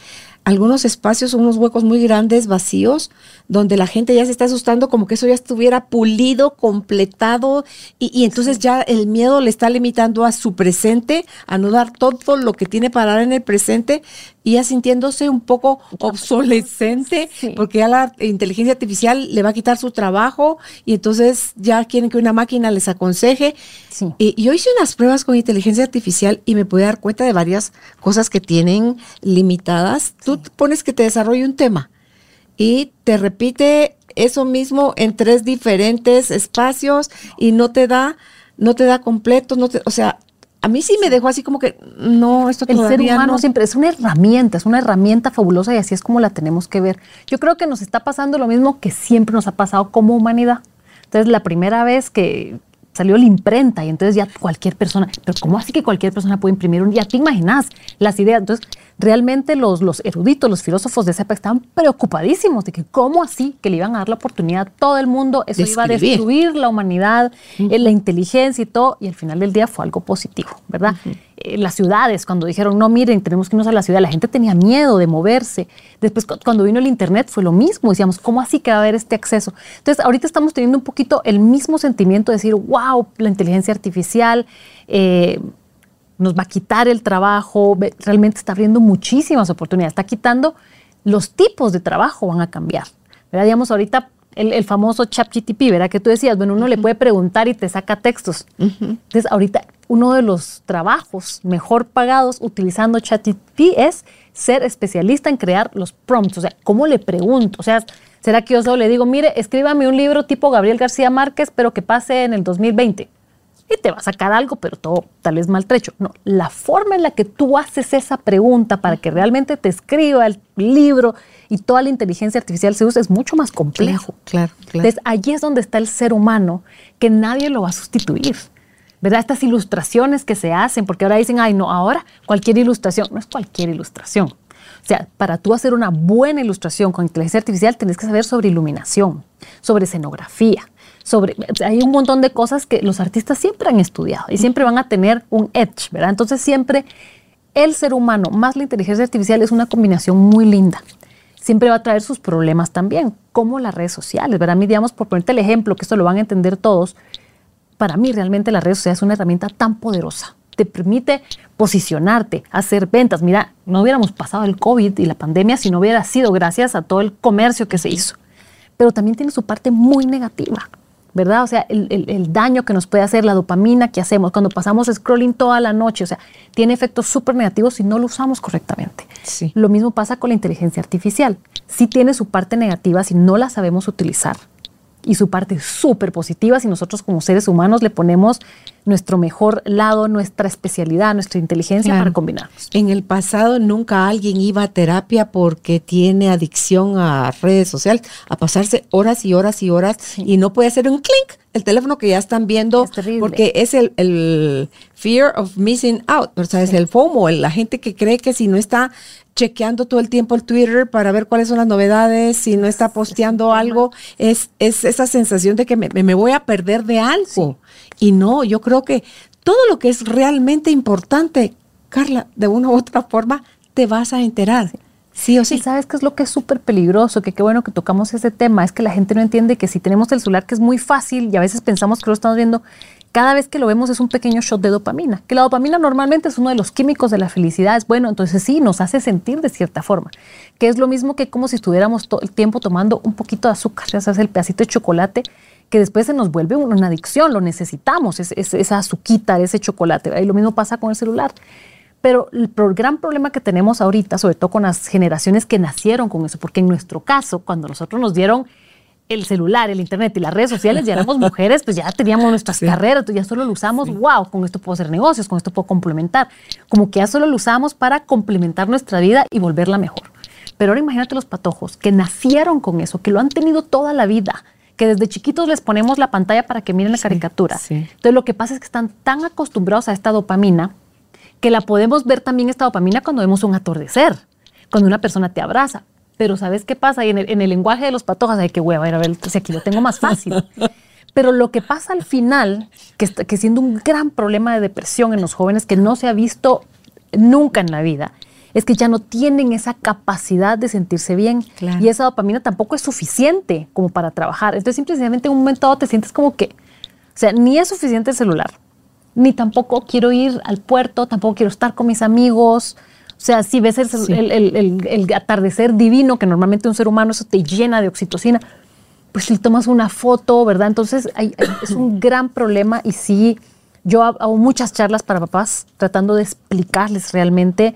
algunos espacios, unos huecos muy grandes, vacíos, donde la gente ya se está asustando como que eso ya estuviera pulido, completado, y, entonces ya el miedo le está limitando a su presente, a no dar todo lo que tiene para dar en el presente, y ya sintiéndose un poco obsolescente, porque ya la inteligencia artificial le va a quitar su trabajo, y entonces ya quieren que una máquina les aconseje. Y yo hice unas pruebas con inteligencia artificial y me pude dar cuenta de varias cosas que tienen limitadas. Tú pones que te desarrolle un tema y te repite eso mismo en tres diferentes espacios y no te da, no te da completo, no te, o sea, a mí sí me dejó así como que no, esto El ser humano siempre es una herramienta, es una herramienta fabulosa y así es como la tenemos que ver. Yo creo que nos está pasando lo mismo que siempre nos ha pasado como humanidad. Entonces, la primera vez que salió la imprenta y entonces ya cualquier persona, pero ¿cómo así que cualquier persona puede imprimir un? Ya te imaginas las ideas. Entonces, realmente los, los eruditos, los filósofos de esa época estaban preocupadísimos de que cómo así que le iban a dar la oportunidad a todo el mundo, eso iba a destruir la humanidad, eh, la inteligencia y todo, y al final del día fue algo positivo, ¿verdad? Las ciudades, cuando dijeron, no, miren, tenemos que irnos a la ciudad, la gente tenía miedo de moverse. Después, cuando vino el Internet, fue lo mismo, decíamos, ¿cómo así que va a haber este acceso? Entonces, ahorita estamos teniendo un poquito el mismo sentimiento de decir, wow, la inteligencia artificial, eh, nos va a quitar el trabajo, realmente está abriendo muchísimas oportunidades, está quitando los tipos de trabajo, van a cambiar. Digamos, ahorita el, famoso chat GTP, ¿verdad? Que tú decías, bueno, uno le puede preguntar y te saca textos. Entonces, ahorita uno de los trabajos mejor pagados utilizando ChatGPT es ser especialista en crear los prompts. O sea, ¿cómo le pregunto? O sea, ¿será que yo solo le digo, mire, escríbame un libro tipo Gabriel García Márquez, pero que pase en el 2020? Y te va a sacar algo, pero todo tal vez maltrecho. No, la forma en la que tú haces esa pregunta para que realmente te escriba el libro y toda la inteligencia artificial se usa es mucho más complejo. Claro, claro. Entonces, allí es donde está el ser humano que nadie lo va a sustituir. ¿Verdad? Estas ilustraciones que se hacen, porque ahora dicen, ay, no, ahora cualquier ilustración, no es cualquier ilustración. O sea, para tú hacer una buena ilustración con inteligencia artificial, tienes que saber sobre iluminación, sobre escenografía, sobre, hay un montón de cosas que los artistas siempre han estudiado y siempre van a tener un edge, ¿verdad? Entonces siempre el ser humano más la inteligencia artificial es una combinación muy linda. Siempre va a traer sus problemas también, como las redes sociales, ¿verdad? A mí, digamos, por ponerte el ejemplo, que esto lo van a entender todos, para mí realmente las redes sociales es una herramienta tan poderosa. Te permite posicionarte, hacer ventas. Mira, no hubiéramos pasado el COVID y la pandemia si no hubiera sido gracias a todo el comercio que se hizo. Pero también tiene su parte muy negativa. ¿Verdad? O sea, el, daño que nos puede hacer la dopamina que hacemos cuando pasamos scrolling toda la noche, o sea, tiene efectos súper negativos si no lo usamos correctamente. Sí. Lo mismo pasa con la inteligencia artificial. Sí tiene su parte negativa si no la sabemos utilizar y su parte súper positiva si nosotros como seres humanos le ponemos nuestro mejor lado, nuestra especialidad, nuestra inteligencia para combinarnos. En el pasado nunca alguien iba a terapia porque tiene adicción a redes sociales, a pasarse horas y horas y horas y no puede hacer un clink el teléfono que ya están viendo porque es el, fear of missing out, o sea, es el FOMO, la gente que cree que si no está chequeando todo el tiempo el Twitter para ver cuáles son las novedades, si no está posteando algo, es, es esa sensación de que me, me voy a perder de algo. Y no, yo creo que todo lo que es realmente importante, Carla, de una u otra forma, te vas a enterar. Sí o sí. Sabes qué es lo que es súper peligroso, que qué bueno que tocamos ese tema, es que la gente no entiende que si tenemos el celular, que es muy fácil y a veces pensamos que lo estamos viendo, cada vez que lo vemos es un pequeño shot de dopamina, que la dopamina normalmente es uno de los químicos de la felicidad, es bueno, entonces sí, nos hace sentir de cierta forma, que es lo mismo que como si estuviéramos todo el tiempo tomando un poquito de azúcar, ya sabes, el pedacito de chocolate, que después se nos vuelve una adicción, lo necesitamos, esa azuquita, ese chocolate. Y lo mismo pasa con el celular. Pero el gran problema que tenemos ahorita, sobre todo con las generaciones que nacieron con eso, porque en nuestro caso, cuando nosotros nos dieron el celular, el internet y las redes sociales, ya éramos mujeres, pues ya teníamos nuestras carreras, ya solo lo usamos, wow, con esto puedo hacer negocios, con esto puedo complementar. Como que ya solo lo usamos para complementar nuestra vida y volverla mejor. Pero ahora imagínate los patojos que nacieron con eso, que lo han tenido toda la vida, que desde chiquitos les ponemos la pantalla para que miren la caricatura. Entonces lo que pasa es que están tan acostumbrados a esta dopamina que la podemos ver también esta dopamina cuando vemos un atardecer, cuando una persona te abraza. Pero ¿sabes qué pasa? Y en el, lenguaje de los patojas hay que hueva, a ver si aquí lo tengo más fácil. Pero lo que pasa al final, que, que siendo un gran problema de depresión en los jóvenes que no se ha visto nunca en la vida, es que ya no tienen esa capacidad de sentirse bien y esa dopamina tampoco es suficiente como para trabajar. Entonces simplemente en un momento dado te sientes como que, o sea, ni es suficiente el celular, ni tampoco quiero ir al puerto, tampoco quiero estar con mis amigos. O sea, si ves el, atardecer divino, que normalmente un ser humano eso te llena de oxitocina, pues si tomas una foto, ¿verdad? Entonces es un gran problema y sí, yo hago muchas charlas para papás tratando de explicarles realmente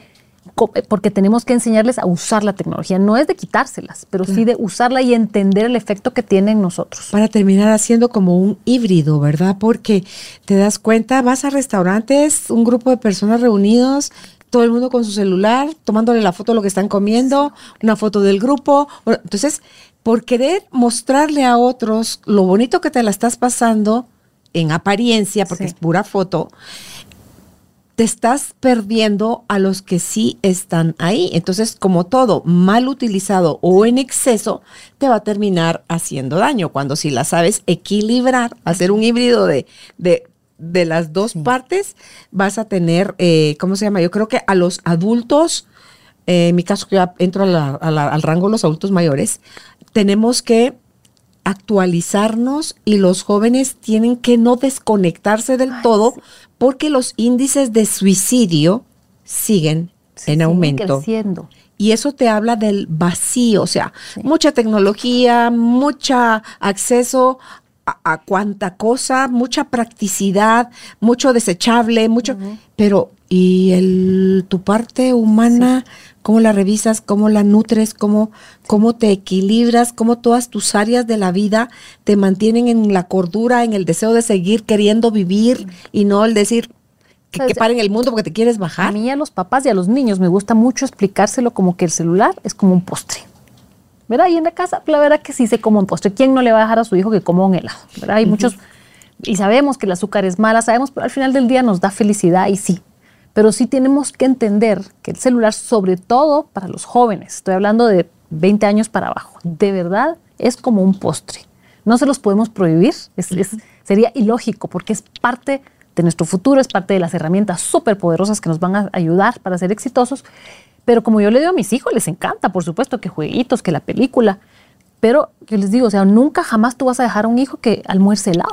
porque tenemos que enseñarles a usar la tecnología. No es de quitárselas, pero sí de usarla y entender el efecto que tiene en nosotros. Para terminar haciendo como un híbrido, ¿verdad? Porque te das cuenta, vas a restaurantes, un grupo de personas reunidos, todo el mundo con su celular, tomándole la foto de lo que están comiendo, una foto del grupo. Entonces, por querer mostrarle a otros lo bonito que te la estás pasando en apariencia, porque es pura foto, te estás perdiendo a los que sí están ahí. Entonces, como todo mal utilizado o en exceso, te va a terminar haciendo daño. Cuando si la sabes equilibrar, hacer un híbrido de, de, las dos partes, vas a tener, eh, ¿cómo se llama? Yo creo que a los adultos, eh, en mi caso que ya entro al rango de los adultos mayores, tenemos que actualizarnos y los jóvenes tienen que no desconectarse del todo porque los índices de suicidio siguen en aumento. Creciendo. Y eso te habla del vacío, o sea, mucha tecnología, mucho acceso a, cuánta cosa, mucha practicidad, mucho desechable, mucho, pero ¿y el, tu parte humana? Cómo la revisas, cómo la nutres, cómo, cómo te equilibras, cómo todas tus áreas de la vida te mantienen en la cordura, en el deseo de seguir queriendo vivir y no el decir que, que paren el mundo porque te quieres bajar. A mí, a los papás y a los niños me gusta mucho explicárselo como que el celular es como un postre. ¿Verdad? Y en la casa, la verdad que sí se come un postre. ¿Quién no le va a dejar a su hijo que coma un helado? ¿Verdad? Hay muchos, y sabemos que el azúcar es mala, sabemos, pero al final del día nos da felicidad y sí, pero sí tenemos que entender que el celular, sobre todo para los jóvenes, estoy hablando de 20 años para abajo, de verdad es como un postre. No se los podemos prohibir, es, es, sería ilógico porque es parte de nuestro futuro, es parte de las herramientas súper poderosas que nos van a ayudar para ser exitosos. Pero como yo le digo a mis hijos, les encanta, por supuesto, que jueguitos, que la película. Pero yo les digo, o sea, nunca jamás tú vas a dejar a un hijo que almuerce helado.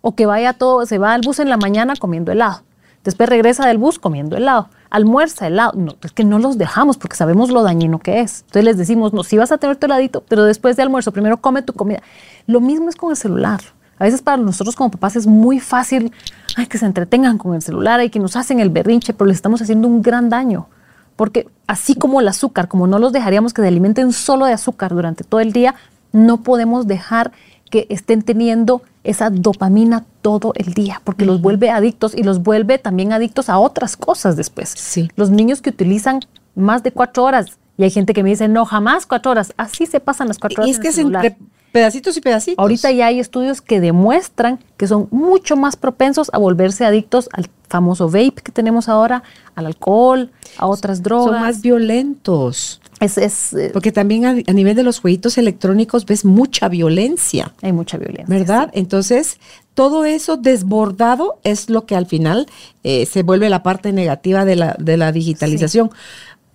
O que vaya todo, se va al bus en la mañana comiendo helado. Después regresa del bus comiendo helado. Almuerza helado. No, es que no los dejamos porque sabemos lo dañino que es. Entonces les decimos, no, sí vas a tener tu heladito, pero después de almuerzo, primero come tu comida. Lo mismo es con el celular. A veces para nosotros como papás es muy fácil que se entretengan con el celular y que nos hacen el berrinche, pero les estamos haciendo un gran daño. Porque así como el azúcar, como no los dejaríamos que se alimenten solo de azúcar durante todo el día, no podemos dejar que estén teniendo esa dopamina todo el día, porque los vuelve adictos y los vuelve también adictos a otras cosas después. Sí. Los niños que utilizan más de cuatro horas, y hay gente que me dice, no, jamás cuatro horas, así se pasan las cuatro horas. Y es que es entre pedacitos y pedacitos. Ahorita ya hay estudios que demuestran que son mucho más propensos a volverse adictos al famoso vape que tenemos ahora, al alcohol, a otras drogas. son más violentos. Es, es, eh, Porque también a, a nivel de los jueguitos electrónicos ves mucha violencia. hay mucha violencia. ¿Verdad? Entonces, todo eso desbordado es lo que al final eh, se vuelve la parte negativa de la, de la digitalización.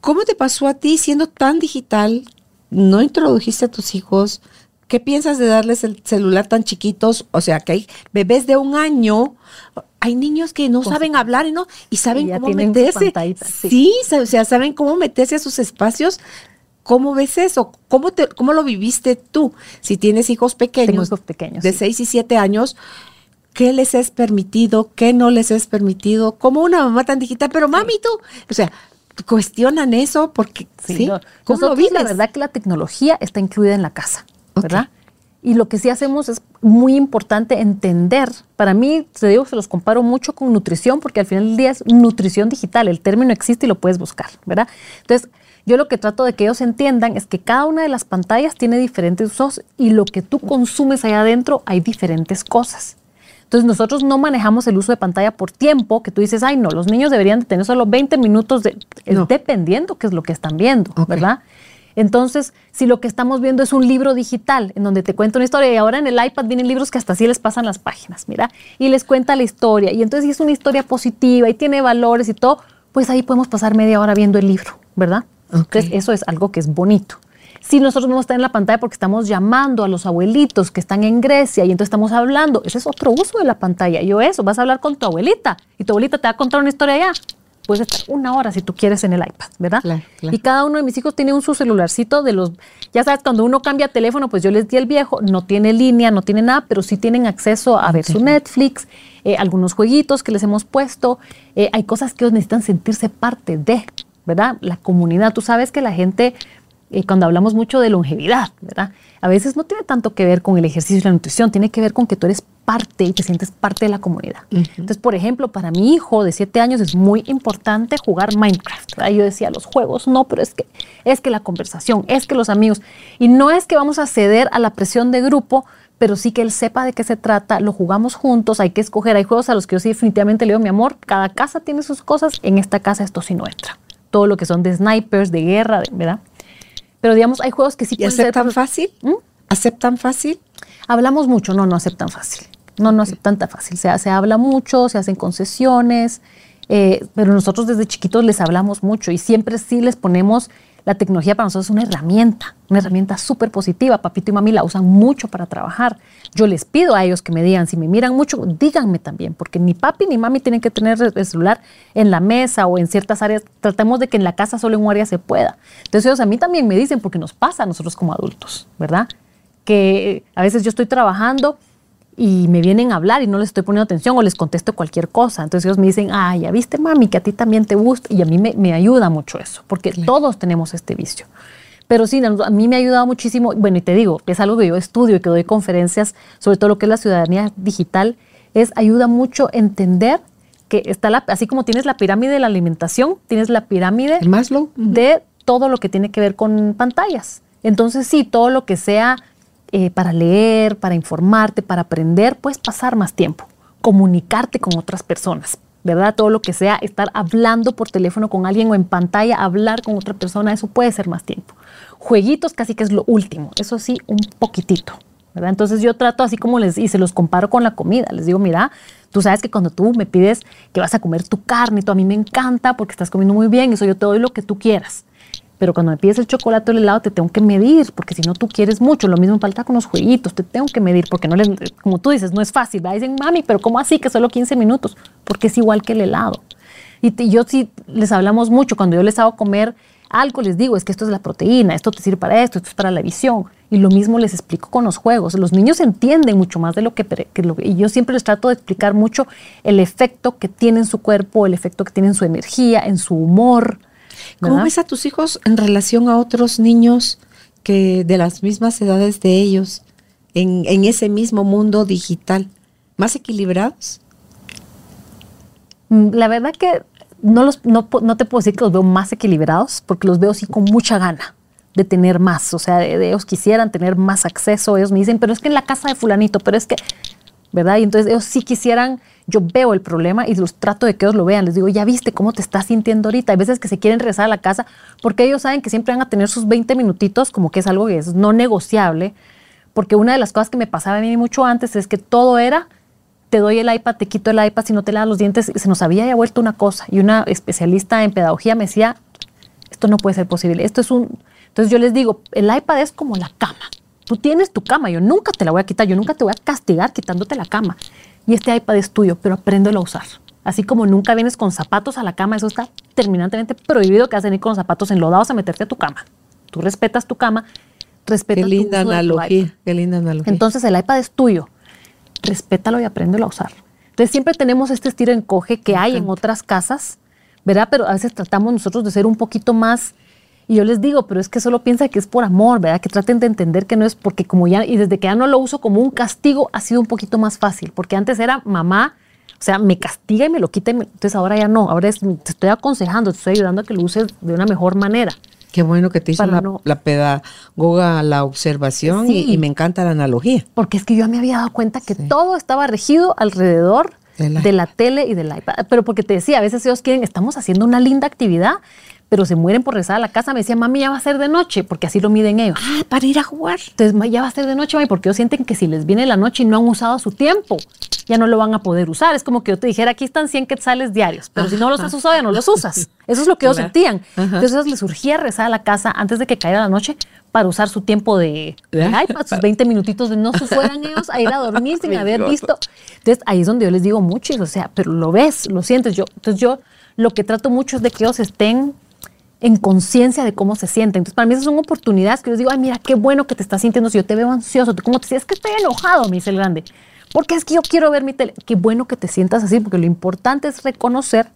¿Cómo te pasó a ti siendo tan digital? ¿No introdujiste a tus hijos? ¿Qué piensas de darles el celular tan chiquitos? O sea, que hay bebés de un año, hay niños que no saben hablar y no y saben Y cómo meterse. sí. O sea, saben cómo meterse a sus espacios. ¿Cómo ves eso? ¿Cómo, te, ¿Cómo lo viviste tú? Si tienes hijos pequeños, Tengo hijos pequeños, de sí. 6 y 7 años, ¿qué les es permitido? ¿Qué no les es permitido? Como una mamá tan digital, pero mami, tú, o sea, cuestionan eso porque, ¿sí? no. ¿Cómo lo vives? la verdad que la tecnología está incluida en la casa, ¿verdad? Y lo que sí hacemos es muy importante entender. Para mí, te digo, se los comparo mucho con nutrición, porque al final del día es nutrición digital. El término existe y lo puedes buscar, ¿verdad? Entonces, yo lo que trato de que ellos entiendan es que cada una de las pantallas tiene diferentes usos y lo que tú consumes allá adentro hay diferentes cosas. Entonces nosotros no manejamos el uso de pantalla por tiempo, que tú dices, ay no, los niños deberían de tener solo 20 minutos, de, No. dependiendo qué es lo que están viendo. ¿verdad? Entonces, si lo que estamos viendo es un libro digital en donde te cuenta una historia y ahora en el iPad vienen libros que hasta así les pasan las páginas, mira, y les cuenta la historia y entonces si es una historia positiva y tiene valores y todo, pues ahí podemos pasar media hora viendo el libro, ¿verdad? Entonces, eso es algo que es bonito. Si nosotros vamos a estar en la pantalla porque estamos llamando a los abuelitos que están en Grecia y entonces estamos hablando, ese es otro uso de la pantalla. Yo eso, vas a hablar con tu abuelita y tu abuelita te va a contar una historia allá. Puedes estar una hora si tú quieres en el iPad, ¿verdad? Claro, claro. Y cada uno de mis hijos tiene un su celularcito de los, ya sabes, cuando uno cambia teléfono, pues yo les di el viejo, no tiene línea, no tiene nada, pero sí tienen acceso a ver su Netflix, eh, algunos jueguitos que les hemos puesto. Eh, hay cosas que ellos necesitan sentirse parte de, ¿verdad? La comunidad. Tú sabes que la gente, eh, cuando hablamos mucho de longevidad, ¿verdad? A veces no tiene tanto que ver con el ejercicio y la nutrición, tiene que ver con que tú eres parte y te sientes parte de la comunidad. Entonces, por ejemplo, para mi hijo de 7 años es muy importante jugar Minecraft. ¿verdad? Yo decía, los juegos no, pero es que, es que la conversación, es que los amigos. Y no es que vamos a ceder a la presión de grupo, pero sí que él sepa de qué se trata, lo jugamos juntos, hay que escoger. Hay juegos a los que yo sí definitivamente le digo, mi amor, cada casa tiene sus cosas, en esta casa esto sí no entra. Todo lo que son de snipers, de guerra, de- ¿verdad? Pero digamos, hay juegos que sí ¿Y pueden ser aceptan cosas- fácil? ¿Mm? ¿Aceptan fácil? Hablamos mucho, no, no aceptan fácil. No, no aceptan tan fácil. Se, se habla mucho, se hacen concesiones, eh, pero nosotros desde chiquitos les hablamos mucho y siempre sí les ponemos la tecnología para nosotros es una herramienta, una herramienta súper positiva. Papito y mami la usan mucho para trabajar. Yo les pido a ellos que me digan, si me miran mucho, díganme también, porque ni papi ni mami tienen que tener el celular en la mesa o en ciertas áreas. Tratemos de que en la casa solo en un área se pueda. Entonces ellos a mí también me dicen, porque nos pasa a nosotros como adultos, ¿verdad? Que a veces yo estoy trabajando y me vienen a hablar y no les estoy poniendo atención o les contesto cualquier cosa. Entonces ellos me dicen, ah, ya viste mami, que a ti también te gusta. Y a mí me, me ayuda mucho eso, porque todos tenemos este vicio. Pero sí, a mí me ha ayudado muchísimo. Bueno, y te digo, es algo que yo estudio y que doy conferencias sobre todo lo que es la ciudadanía digital, es ayuda mucho entender que está la, así como tienes la pirámide de la alimentación, tienes la pirámide de todo lo que tiene que ver con pantallas. Entonces sí, todo lo que sea eh, para leer, para informarte, para aprender, puedes pasar más tiempo, comunicarte con otras personas, ¿verdad? Todo lo que sea estar hablando por teléfono con alguien o en pantalla, hablar con otra persona, eso puede ser más tiempo. Jueguitos casi que es lo último, eso sí, un poquitito, ¿verdad? Entonces yo trato así como les, y se los comparo con la comida. Les digo, mira, tú sabes que cuando tú me pides que vas a comer tu carne, tú a mí me encanta porque estás comiendo muy bien, eso yo te doy lo que tú quieras. Pero cuando me pides el chocolate o el helado, te tengo que medir, porque si no tú quieres mucho. Lo mismo falta con los jueguitos, te tengo que medir, porque no les, como tú dices, no es fácil. Dicen, mami, pero ¿cómo así que solo 15 minutos? Porque es igual que el helado. Y te- yo sí les hablamos mucho, cuando yo les hago comer algo, les digo, es que esto es la proteína, esto te sirve para esto, esto es para la visión. Y lo mismo les explico con los juegos. Los niños entienden mucho más de lo que, que lo y yo siempre les trato de explicar mucho el efecto que tiene en su cuerpo, el efecto que tiene en su energía, en su humor. ¿Cómo ves a tus hijos en relación a otros niños que de las mismas edades de ellos en, en ese mismo mundo digital? ¿Más equilibrados? Mm, La verdad que no, los, no, no te puedo decir que los veo más equilibrados, porque los veo sí con mucha gana de tener más. O sea, de, de ellos quisieran tener más acceso. Ellos me dicen, pero es que en la casa de fulanito, pero es que, ¿verdad? Y entonces ellos sí quisieran, yo veo el problema y los trato de que ellos lo vean. Les digo, ya viste cómo te estás sintiendo ahorita. Hay veces que se quieren regresar a la casa porque ellos saben que siempre van a tener sus 20 minutitos, como que es algo que es no negociable. Porque una de las cosas que me pasaba a mí mucho antes es que todo era te doy el iPad, te quito el iPad, si no te lavas los dientes, se nos había ya vuelto una cosa. Y una especialista en pedagogía me decía, esto no puede ser posible, esto es un... Entonces yo les digo, el iPad es como la cama. Tú tienes tu cama, yo nunca te la voy a quitar, yo nunca te voy a castigar quitándote la cama. Y este iPad es tuyo, pero apréndelo a usar. Así como nunca vienes con zapatos a la cama, eso está terminantemente prohibido que vas a venir con los zapatos enlodados a meterte a tu cama. Tú respetas tu cama, respetas Qué tu linda de tu analogía, qué linda analogía. Entonces el iPad es tuyo. Respétalo y apréndelo a usar. Entonces siempre tenemos este estilo encoge que hay en otras casas, ¿verdad? Pero a veces tratamos nosotros de ser un poquito más. Y yo les digo, pero es que solo piensa que es por amor, ¿verdad? Que traten de entender que no es porque como ya, y desde que ya no lo uso como un castigo, ha sido un poquito más fácil, porque antes era mamá, o sea, me castiga y me lo quita, y me- entonces ahora ya no, ahora es, te estoy aconsejando, te estoy ayudando a que lo uses de una mejor manera. Qué bueno que te hizo la, no- la pedagoga la observación y- Sí. y, me encanta la analogía. Porque es que yo me había dado cuenta que todo estaba regido alrededor de la tele y del iPad. Pero porque te decía, a veces ellos quieren, estamos haciendo una linda actividad, pero se mueren por regresar a la casa. Me decía, mami, ya va a ser de noche, porque así lo miden ellos. Ah, para ir a jugar. Entonces, "Ma, ya va a ser de noche, mami, porque ellos sienten que si les viene la noche y no han usado su tiempo, ya no lo van a poder usar. Es como que yo te dijera, aquí están 100 quetzales diarios, pero si no los has usado, ya no los usas. Eso es lo que ellos Claro. sentían. Ajá. Entonces, ellos les surgía regresar a la casa antes de que cayera la noche para usar su tiempo de, de iPad, sus 20 minutitos de no se fueran ellos a ir a dormir sin haber visto. Entonces, ahí es donde yo les digo mucho, o sea, pero lo ves, lo sientes. Yo, entonces, yo lo que trato mucho es de que ellos estén en conciencia de cómo se sienten. Entonces, para mí esas son oportunidades que yo digo, ay, mira, qué bueno que te estás sintiendo, si yo te veo ansioso, ¿tú ¿cómo te sientes? Es que estoy enojado, me dice el grande. Porque es que yo quiero ver mi tele. Qué bueno que te sientas así, porque lo importante es reconocer,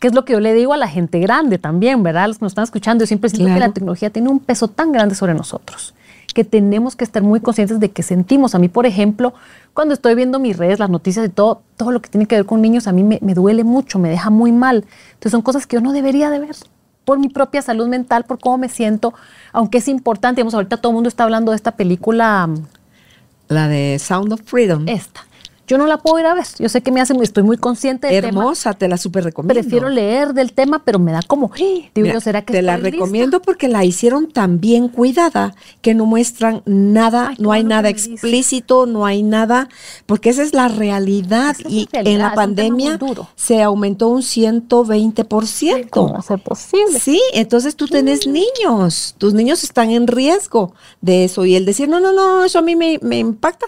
que es lo que yo le digo a la gente grande también, ¿verdad? Los que nos están escuchando, yo siempre siento que Claro. la tecnología tiene un peso tan grande sobre nosotros que tenemos que estar muy conscientes de que sentimos. A mí, por ejemplo, cuando estoy viendo mis redes, las noticias y todo, todo lo que tiene que ver con niños, a mí me, me duele mucho, me deja muy mal. Entonces son cosas que yo no debería de ver por mi propia salud mental, por cómo me siento, aunque es importante, digamos, ahorita todo el mundo está hablando de esta película, mm, La de Sound of Freedom. esta. Yo no la puedo ir a ver. Yo sé que me hace, estoy muy consciente del tema. Hermosa, te la súper recomiendo. Prefiero leer del tema, pero me da como, digo Mira, ¿será que te la lista? recomiendo porque la hicieron tan bien cuidada que no muestran nada, Ay, no hay nada explícito, no hay nada, porque esa es la realidad es y en la pandemia se aumentó un 120%. ¿Cómo ser posible? Sí, entonces tú tienes niños, tus niños están en riesgo de eso y el decir, no, no, no, eso a mí me, me impacta,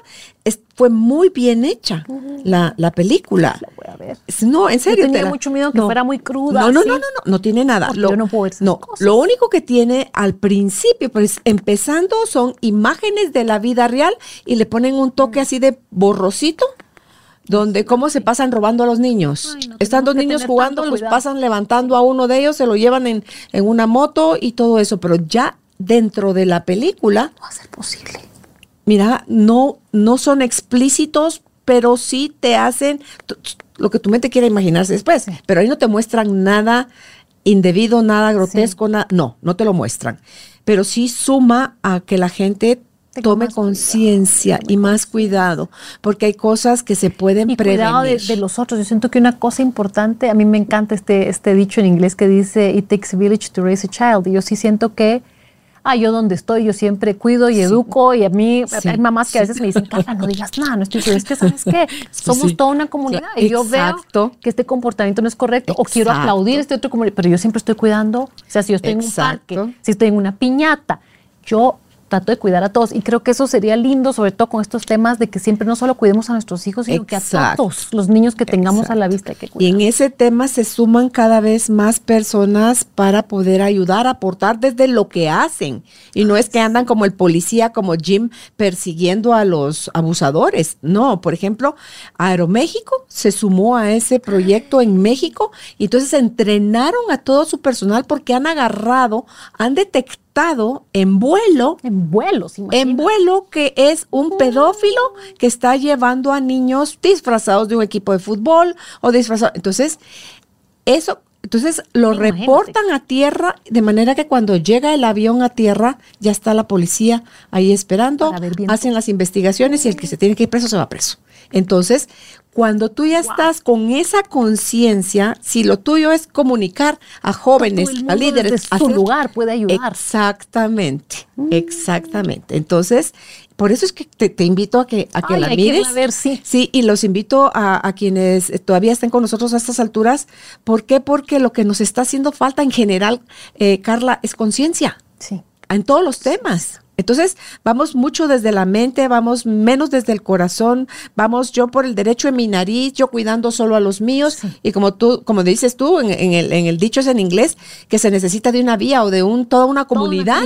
fue muy bien hecha la, la película. La voy a ver. Es- No, en serio. tenía te la- mucho miedo que fuera muy cruda, No, no, no, no, no, no tiene nada. Yo no puedo ver esas no, cosas. lo único que tiene al principio, pues empezando, son imágenes de la vida real y le ponen un Mm. toque así de borrosito. Donde cómo se pasan robando a los niños. Ay, no, Están dos niños jugando, los pasan levantando a uno de ellos, se lo llevan en, en una moto y todo eso. Pero ya dentro de la película, No va a ser posible. Mira, no, no son explícitos, pero sí te hacen lo que tu mente quiera imaginarse después. Pero ahí no te muestran nada indebido, nada grotesco, nada. No, no te lo muestran. Pero sí suma a que la gente tome conciencia y más cuidado, porque hay cosas que se pueden Y prevenir. cuidado de, de los otros. Yo siento que una cosa importante, a mí me encanta este, este dicho en inglés que dice, it takes a village to raise a child. Y yo sí siento que ah, yo donde estoy, yo siempre cuido y educo y a mí hay mamás que a veces me dicen, Carla, no digas nada, no estoy es que sabes qué, somos toda una comunidad y yo veo que este comportamiento no es correcto o quiero aplaudir este otro comunidad, pero yo siempre estoy cuidando, o sea, si yo estoy en un parque, si estoy en una piñata, yo trato de cuidar a todos. Y creo que eso sería lindo, sobre todo con estos temas de que siempre no solo cuidemos a nuestros hijos, sino que a todos los niños que tengamos a la vista que Y en ese tema se suman cada vez más personas para poder ayudar, aportar desde lo que hacen. Y no es que andan como el policía, como Jim, persiguiendo a los abusadores. No, por ejemplo, Aeroméxico se sumó a ese proyecto en México y entonces entrenaron a todo su personal porque han agarrado, han detectado en vuelo. En vuelo, En vuelo, que es un pedófilo que está llevando a niños disfrazados de un equipo de fútbol o disfrazados. Entonces, eso entonces lo reportan a tierra, de manera que cuando llega el avión a tierra, ya está la policía ahí esperando, hacen las investigaciones y el que se tiene que ir preso se va preso. Entonces, cuando tú ya estás con esa conciencia, si lo tuyo es comunicar a jóvenes, a líderes, a su lugar puede ayudar. Exactamente, mm. exactamente. Entonces, por eso es que te, invito a que, a que la mires. ver, sí. Sí, y los invito a, quienes todavía estén con nosotros a estas alturas. ¿Por qué? Porque lo que nos está haciendo falta en general, eh, Carla, es conciencia. Sí. En todos los temas. Entonces, vamos mucho desde la mente, vamos menos desde el corazón, vamos yo por el derecho en mi nariz, yo cuidando solo a los míos, y como tú, como dices tú, en, el, en, el, dicho es en inglés, que se necesita de una vía o de un, toda una comunidad,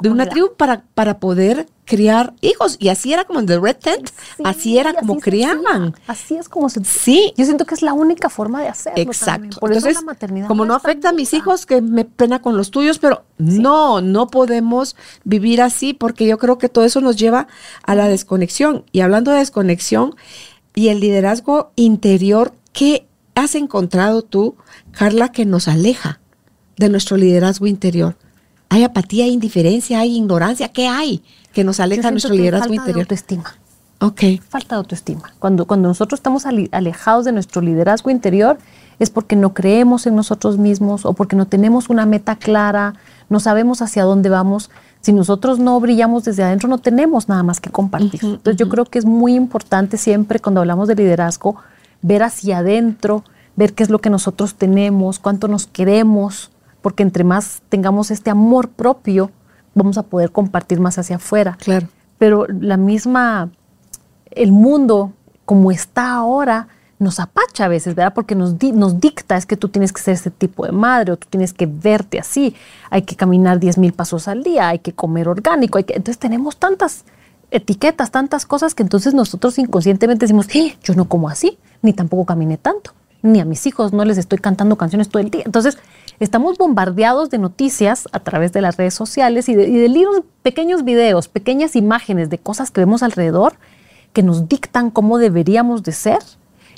de una tribu para, para poder criar hijos. Y así era como en The Red Tent, así era como criaban. así es como se... Sí. Yo siento que es la única forma de hacerlo. Exacto. Por eso la maternidad. Como no afecta a mis hijos, que me pena con los tuyos, pero no, no podemos vivir así porque yo creo que todo eso nos lleva a la desconexión. Y hablando de desconexión y el liderazgo interior, ¿qué has encontrado tú, Carla, que nos aleja de nuestro liderazgo interior? ¿Hay apatía, hay indiferencia, hay ignorancia? ¿Qué hay? que nos aleja de nuestro liderazgo falta interior. De autoestima. Ok. Falta de autoestima. Cuando, cuando nosotros estamos alejados de nuestro liderazgo interior es porque no creemos en nosotros mismos o porque no tenemos una meta clara, no sabemos hacia dónde vamos. Si nosotros no brillamos desde adentro, no tenemos nada más que compartir. Entonces yo creo que es muy importante siempre cuando hablamos de liderazgo ver hacia adentro, ver qué es lo que nosotros tenemos, cuánto nos queremos, porque entre más tengamos este amor propio, vamos a poder compartir más hacia afuera. Claro. Pero la misma, el mundo como está ahora, nos apacha a veces, ¿verdad? Porque nos, nos dicta, es que tú tienes que ser ese tipo de madre o tú tienes que verte así, hay que caminar 10 mil pasos al día, hay que comer orgánico, hay que... entonces tenemos tantas etiquetas, tantas cosas que entonces nosotros inconscientemente decimos, eh, yo no como así, ni tampoco caminé tanto, ni a mis hijos no les estoy cantando canciones todo el día. Entonces, estamos bombardeados de noticias a través de las redes sociales y de, libros, pequeños videos, pequeñas imágenes de cosas que vemos alrededor que nos dictan cómo deberíamos de ser.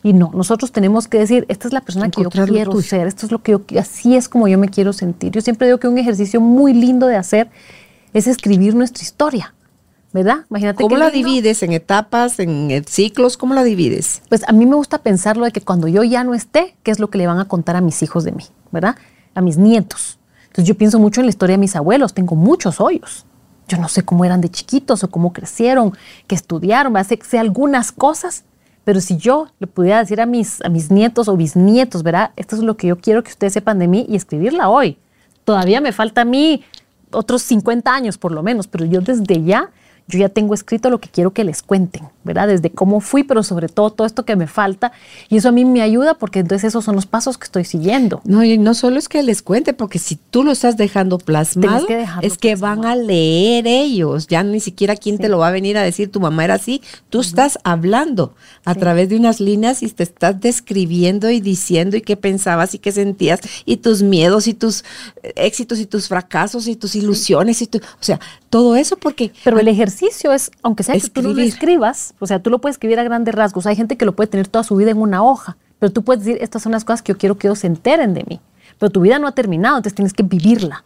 Y no, nosotros tenemos que decir, esta es la persona que yo quiero ser, esto es lo que yo, así es como yo me quiero sentir. Yo siempre digo que un ejercicio muy lindo de hacer es escribir nuestra historia. ¿verdad? Imagínate ¿Cómo la divides? ¿En etapas, en ciclos? ¿Cómo la divides? Pues a mí me gusta pensarlo de que cuando yo ya no esté, ¿qué es lo que le van a contar a mis hijos de mí? ¿Verdad? A mis nietos. Entonces yo pienso mucho en la historia de mis abuelos, tengo muchos hoyos. Yo no sé cómo eran de chiquitos o cómo crecieron, qué estudiaron, sé, sé algunas cosas, pero si yo le pudiera decir a mis, a mis nietos o bisnietos, ¿verdad? Esto es lo que yo quiero que ustedes sepan de mí y escribirla hoy. Todavía me falta a mí otros 50 años por lo menos, pero yo desde ya yo ya tengo escrito lo que quiero que les cuenten, ¿verdad? Desde cómo fui, pero sobre todo todo esto que me falta. Y eso a mí me ayuda porque entonces esos son los pasos que estoy siguiendo. No, y no solo es que les cuente, porque si tú lo estás dejando plasmado, es que van a leer ellos. Ya ni siquiera quién te lo va a venir a decir, tu mamá era así. Tú estás hablando a través de unas líneas y te estás describiendo y diciendo y qué pensabas y qué sentías y tus miedos y tus eh, éxitos y tus fracasos y tus ilusiones y tu, o sea, todo eso porque... Pero el ejercicio es, aunque sea que tú lo escribas, o sea, tú lo puedes escribir a grandes rasgos. Hay gente que lo puede tener toda su vida en una hoja, pero tú puedes decir, estas son las cosas que yo quiero que ellos se enteren de mí. Pero tu vida no ha terminado, entonces tienes que vivirla.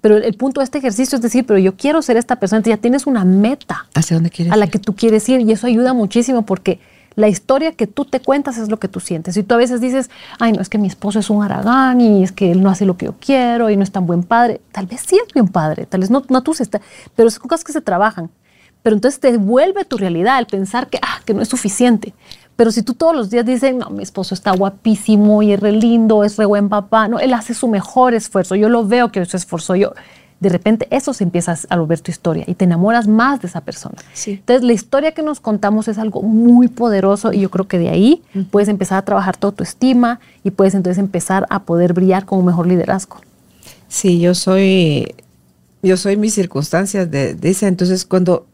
Pero el, punto de este ejercicio es decir, pero yo quiero ser esta persona, entonces ya tienes una meta ¿Hacia dónde quieres a la que tú quieres ir y eso ayuda muchísimo porque La historia que tú te cuentas es lo que tú sientes. Y tú a veces dices, ay, no, es que mi esposo es un aragán y es que él no hace lo que yo quiero y no es tan buen padre. Tal vez sí es buen padre, tal vez no, no tú, está, pero son cosas que se trabajan. Pero entonces te vuelve tu realidad el pensar que, ah, que no es suficiente. Pero si tú todos los días dices, no, mi esposo está guapísimo y es re lindo, es re buen papá, no, él hace su mejor esfuerzo, yo lo veo que se esforzó, yo, de repente eso se empieza a volver tu historia y te enamoras más de esa persona. Entonces la historia que nos contamos es algo muy poderoso y yo creo que de ahí puedes empezar a trabajar toda tu estima y puedes entonces empezar a poder brillar con un mejor liderazgo. Sí, yo soy, yo soy mis circunstancias de, esa. Entonces cuando,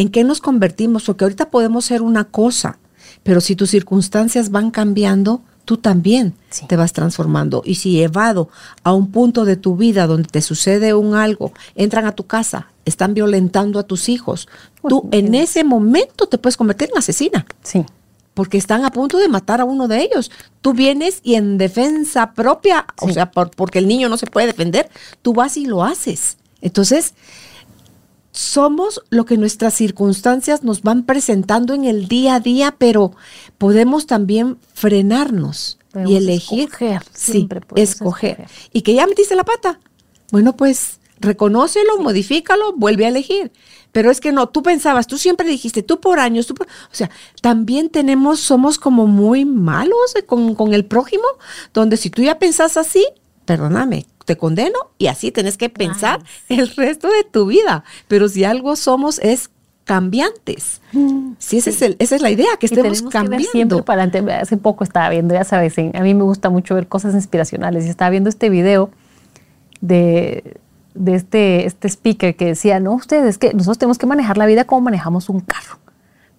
¿en qué nos convertimos? Porque ahorita podemos ser una cosa, pero si tus circunstancias van cambiando, tú también te vas transformando. Y si llevado a un punto de tu vida donde te sucede un algo, entran a tu casa, están violentando a tus hijos, tú en ese momento te puedes convertir en asesina. Sí. Porque están a punto de matar a uno de ellos. Tú vienes y en defensa propia, o sea, porque el niño no se puede defender, tú vas y lo haces. Entonces, somos lo que nuestras circunstancias nos van presentando en el día a día, pero podemos también frenarnos y elegir. Escoger, sí, escoger. Y que ya metiste la pata. Bueno, pues reconócelo, modifícalo, vuelve a elegir. Pero es que no, tú pensabas, tú siempre dijiste, tú por años, tú por, o sea, también tenemos, somos como muy malos con, con el prójimo, donde si tú ya pensás así, perdóname, te condeno y así tenés que pensar el resto de tu vida. Pero si algo somos es cambiantes. Mm, sí, ese Es esa es la idea, que estemos cambiando. siempre para adelante. Hace poco estaba viendo, ya sabes, a mí me gusta mucho ver cosas inspiracionales y estaba viendo este video de, de este, este speaker que decía, no, ustedes, que nosotros tenemos que manejar la vida como manejamos un carro.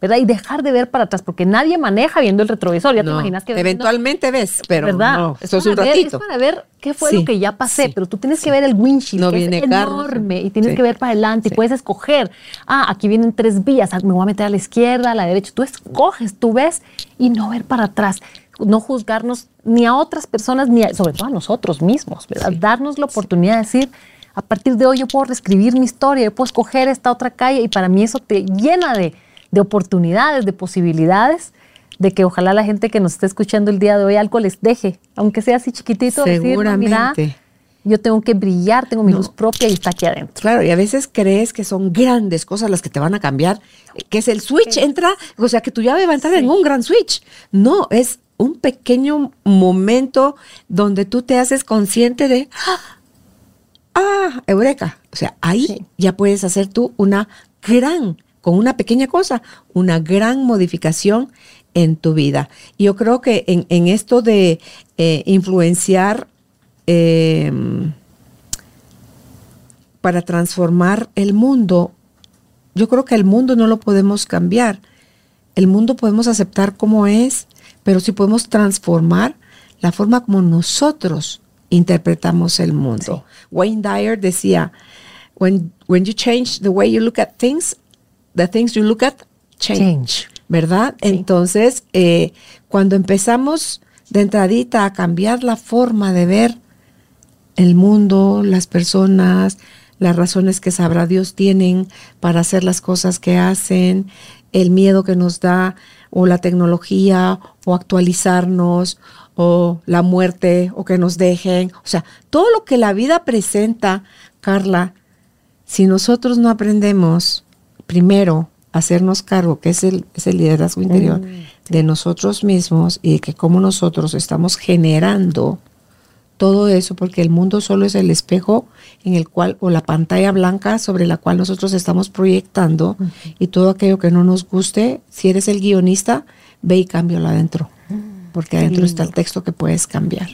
¿Verdad? Y dejar de ver para atrás, porque nadie maneja viendo el retrovisor. Ya te imaginas que. Eventualmente ves, pero ¿verdad? no, eso es, un ratito. es para ver qué fue lo que ya pasé, pero tú tienes que ver el windshield, que es enorme, y tienes que ver para adelante, y puedes escoger. Ah, aquí vienen tres vías, ah, me voy a meter a la izquierda, a la derecha. Tú escoges, tú ves, y no ver para atrás. No juzgarnos ni a otras personas, ni sobre todo a nosotros mismos, ¿verdad? Darnos la oportunidad de decir, a partir de hoy yo puedo reescribir mi historia, yo puedo escoger esta otra calle, y para mí eso te llena de de oportunidades, de posibilidades, de que ojalá la gente que nos esté escuchando el día de hoy algo les deje, aunque sea así chiquitito, Seguramente. Decir, yo tengo que brillar, tengo mi luz propia y está aquí adentro. Claro, y a veces crees que son grandes cosas las que te van a cambiar, que es el switch, entra, o sea, que tu llave va a entrar en un gran switch. No, es un pequeño momento donde tú te haces consciente de, ah, eureka. O sea, ahí ya puedes hacer tú una gran con una pequeña cosa, una gran modificación en tu vida. Y yo creo que en, esto de eh, influenciar em, para transformar el mundo, yo creo que el mundo no lo podemos cambiar. El mundo podemos aceptar como es, pero sí podemos transformar la forma como nosotros interpretamos el mundo. Wayne Dyer decía, when, when you change the way you look at things, the things you look at change, ¿verdad? Entonces, eh, cuando empezamos de entradita a cambiar la forma de ver el mundo, las personas, las razones que sabrá Dios tienen para hacer las cosas que hacen, el miedo que nos da, o la tecnología, o actualizarnos, o la muerte, o que nos dejen. O sea, todo lo que la vida presenta, Carla, si nosotros no aprendemos primero hacernos cargo, que es el, liderazgo interior, mm, de nosotros mismos y de que como nosotros estamos generando todo eso, porque el mundo solo es el espejo en el cual, o la pantalla blanca sobre la cual nosotros estamos proyectando, y todo aquello que no nos guste, si eres el guionista, ve y cámbialo adentro, mm, porque adentro está el texto que puedes cambiar.